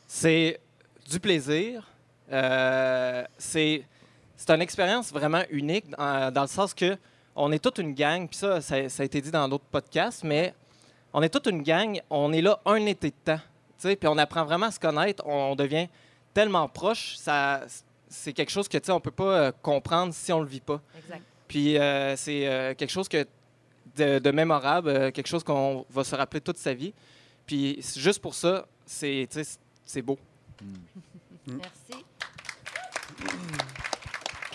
C'est du plaisir. Euh, c'est c'est une expérience vraiment unique dans, dans le sens que on est toute une gang, puis ça, ça, ça a été dit dans d'autres podcasts, mais on est toute une gang, on est là un été de temps, tu sais, puis on apprend vraiment à se connaître, on devient tellement proche, ça, c'est quelque chose que, tu sais, on peut pas euh, comprendre si on le vit pas. Exact. Puis euh, c'est euh, quelque chose que de, de mémorable, euh, quelque chose qu'on va se rappeler toute sa vie. Puis juste pour ça, c'est tu sais, c'est beau. Merci.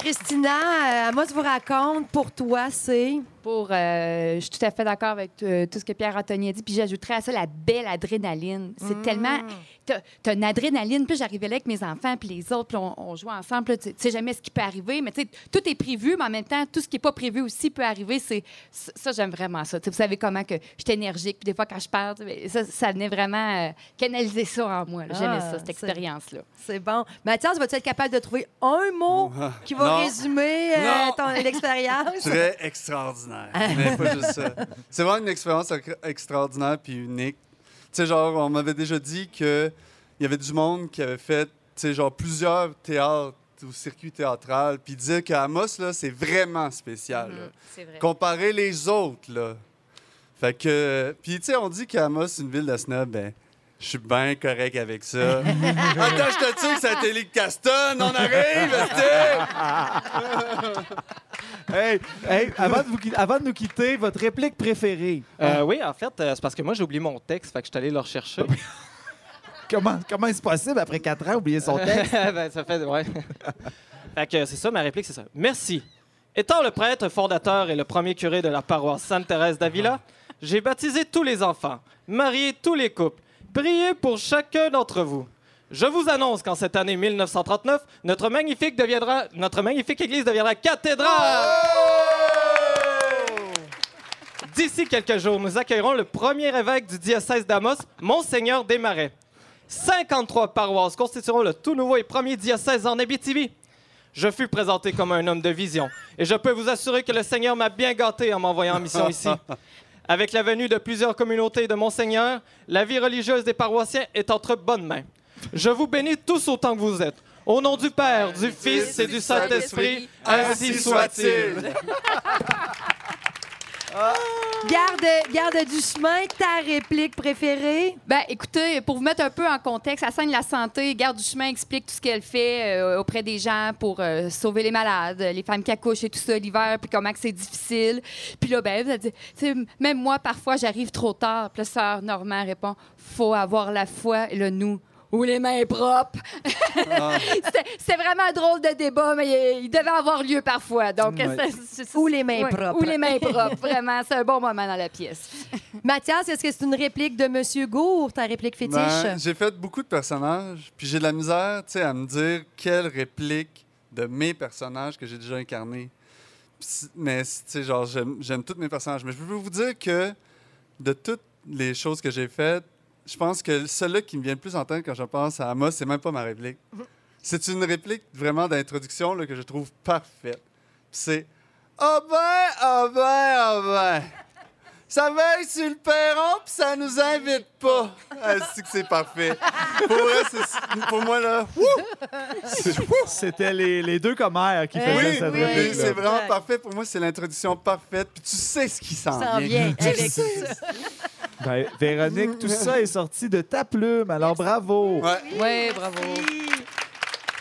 Christina, euh, Amos vous raconte, pour toi, c'est? Pour, euh, je suis tout à fait d'accord avec euh, tout ce que Pierre Anthony a dit. Puis j'ajouterais à ça la belle adrénaline. C'est Mm. tellement. T'as as une adrénaline. Puis j'arrivais là avec mes enfants, puis les autres, puis on, on jouait ensemble. Tu sais- jamais ce qui peut arriver, mais tu sais, tout est prévu, mais en même temps, tout ce qui n'est pas prévu aussi peut arriver. C'est ça, j'aime vraiment ça. Tu sais, vous savez comment que je suis énergique, puis des fois, quand je parle, ça, ça venait vraiment euh, canaliser ça en moi. là. J'aimais Ah, ça, cette c'est- expérience-là. C'est bon. Mathias, vas-tu être capable de trouver un mot qui va Non. résumer euh, ton l'expérience? C'est extraordinaire. Mais pas juste ça. C'est vraiment une expérience ex- extraordinaire puis unique. Tu sais, genre, on m'avait déjà dit qu'il y avait du monde qui avait fait, tu sais, genre, plusieurs théâtres ou circuits théâtral, puis dire qu'Amos, là, c'est vraiment spécial. là. C'est vrai. Comparé les autres, là. Fait que... Puis, tu sais, on dit qu'Amos, c'est une ville de snob, ben... Je suis bien correct avec ça. Attends, je te tue que de Caston, on arrive! Hey, hey, avant, de vous avant de nous quitter, votre réplique préférée. Euh, oui, en fait, euh, c'est parce que moi, j'ai oublié mon texte, fait que je suis allé le rechercher. Comment comment est-ce possible, après quatre ans, oublier son texte? Ben, ça fait, ouais. fait que c'est ça, ma réplique, c'est ça. Merci. Étant le prêtre fondateur et le premier curé de la paroisse Sainte-Thérèse d'Avila, J'ai baptisé tous les enfants, marié tous les couples, prié pour chacun d'entre vous. Je vous annonce qu'en cette année 1939, notre magnifique, deviendra, notre magnifique église deviendra cathédrale. D'ici quelques jours, nous accueillerons le premier évêque du diocèse d'Amos, Monseigneur Desmarais. 53 paroisses constitueront le tout nouveau et premier diocèse en Abitibi. Je fus présenté comme un homme de vision et je peux vous assurer que le Seigneur m'a bien gâté en m'envoyant en mission ici. Avec la venue de plusieurs communautés de Monseigneur, la vie religieuse des paroissiens est entre bonnes mains. Je vous bénis tous autant que vous êtes. Au nom du Père, du Fils et du Saint-Esprit, ainsi soit-il. Garde, garde du chemin, ta réplique préférée? Ben, écoutez, pour vous mettre un peu en contexte, la scène de la santé, Garde du chemin explique tout ce qu'elle fait euh, auprès des gens pour euh, sauver les malades, les femmes qui accouchent et tout ça l'hiver, puis comment c'est difficile. Puis là, ben, elle dit, même moi, parfois, j'arrive trop tard. Puis là, sœur Normand répond, faut avoir la foi et le nous ou les mains propres. Ah. C'était- vraiment un drôle de débat, mais il, il devait avoir lieu parfois. Donc, Ou les mains ouais, propres. Ou les mains propres. Vraiment, c'est un bon moment dans la pièce. Mathias, est-ce que c'est une réplique de Monsieur Gour, ta réplique fétiche? Ben, j'ai fait beaucoup de personnages, puis j'ai de la misère, tu sais, à me dire quelle réplique de mes personnages que j'ai déjà incarnés. Mais, tu sais, genre, j'aime j'aime tous mes personnages. Mais je peux vous dire que de toutes les choses que j'ai faites, je pense que celle-là qui me vient le plus en tête quand je pense à Amos, c'est même pas ma réplique. C'est une réplique vraiment d'introduction que je trouve parfaite. Puis C'est Ah ben, ah ben, ah ben. Ça veille sur le perron, puis ça nous invite pas. Ah, c'est que c'est parfait? Pour, vrai, c'est- pour moi, là, wouh! C'est- C'était les, les deux commères qui faisaient oui, cette oui, réplique. c'est vraiment parfait. Pour moi, c'est l'introduction parfaite. Puis tu sais ce qui s'en S'en vient. vient. Tu Avec sais. Ben, Véronique, tout ça est sorti de ta plume, alors bravo. Ouais. Oui, bravo.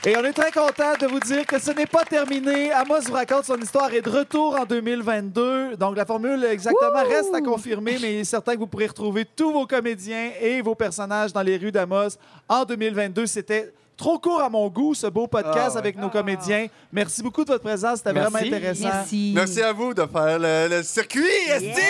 Et on est très content de vous dire que ce n'est pas terminé. Amos vous raconte son histoire est de retour en 2022. Donc la formule exactement reste à confirmer, mais il est certain que vous pourrez retrouver tous vos comédiens et vos personnages dans les rues d'Amos en 2022. C'était trop court à mon goût, ce beau podcast Ah ouais. avec nos comédiens. Merci beaucoup de votre présence. C'était vraiment intéressant. Merci. Merci à vous de faire le, le circuit, SD!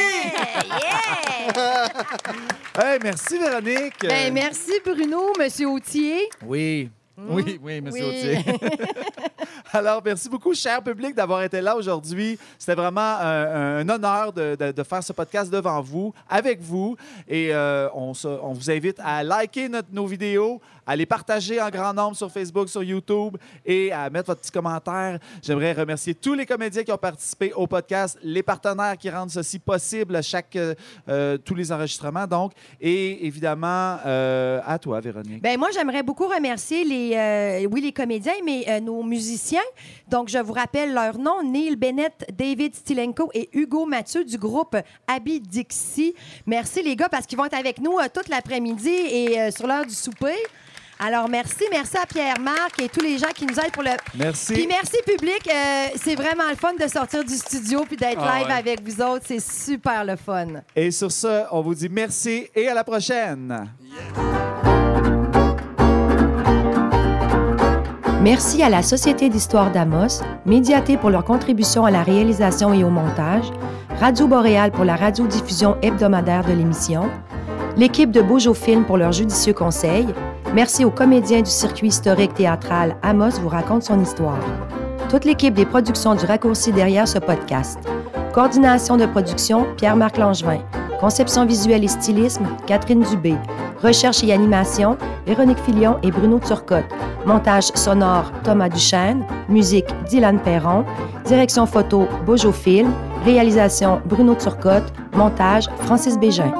Hey, merci Véronique. Ben, merci, Bruno, Monsieur Autier. Oui. Oui, oui, monsieur Oui. Autier. Alors, merci beaucoup, cher public, d'avoir été là aujourd'hui. C'était vraiment euh, un honneur de, de- de faire ce podcast devant vous, avec vous. Et euh, on, se- on vous invite à liker notre- nos vidéos, à les partager en grand nombre sur Facebook, sur YouTube et à mettre votre petit commentaire. J'aimerais remercier tous les comédiens qui ont participé au podcast, les partenaires qui rendent ceci possible, chaque, euh, euh, tous les enregistrements, donc. Et évidemment, euh, à toi, Véronique. Ben moi, j'aimerais beaucoup remercier les, oui, les comédiens, mais nos musiciens. Donc, je vous rappelle leur nom Neil Bennett, David Stilenko et Hugo Mathieu du groupe Abby Dixie. Merci, les gars, parce qu'ils vont être avec nous toute l'après-midi et sur l'heure du souper. Alors, merci. Merci à Pierre-Marc et tous les gens qui nous aident pour le. Merci. Puis merci, public. Euh, c'est vraiment le fun de sortir du studio puis d'être Ah live ouais. avec vous autres. C'est super le fun. Et sur ce, on vous dit merci et à la prochaine. Merci à la Société d'histoire d'Amos, Médiaté pour leur contribution à la réalisation et au montage, Radio Boréal pour la radiodiffusion hebdomadaire de l'émission, l'équipe de Beaujo Film pour leurs judicieux conseils. Merci aux comédiens du circuit historique théâtral Amos vous raconte son histoire. Toute l'équipe des productions du raccourci derrière ce podcast. Coordination de production, Pierre-Marc Langevin. Conception visuelle et stylisme, Catherine Dubé. Recherche et animation, Véronique Filion et Bruno Turcotte. Montage sonore, Thomas Duchesne. Musique, Dylan Perron. Direction photo, Bojo Film. Réalisation, Bruno Turcotte. Montage, Francis Bégin.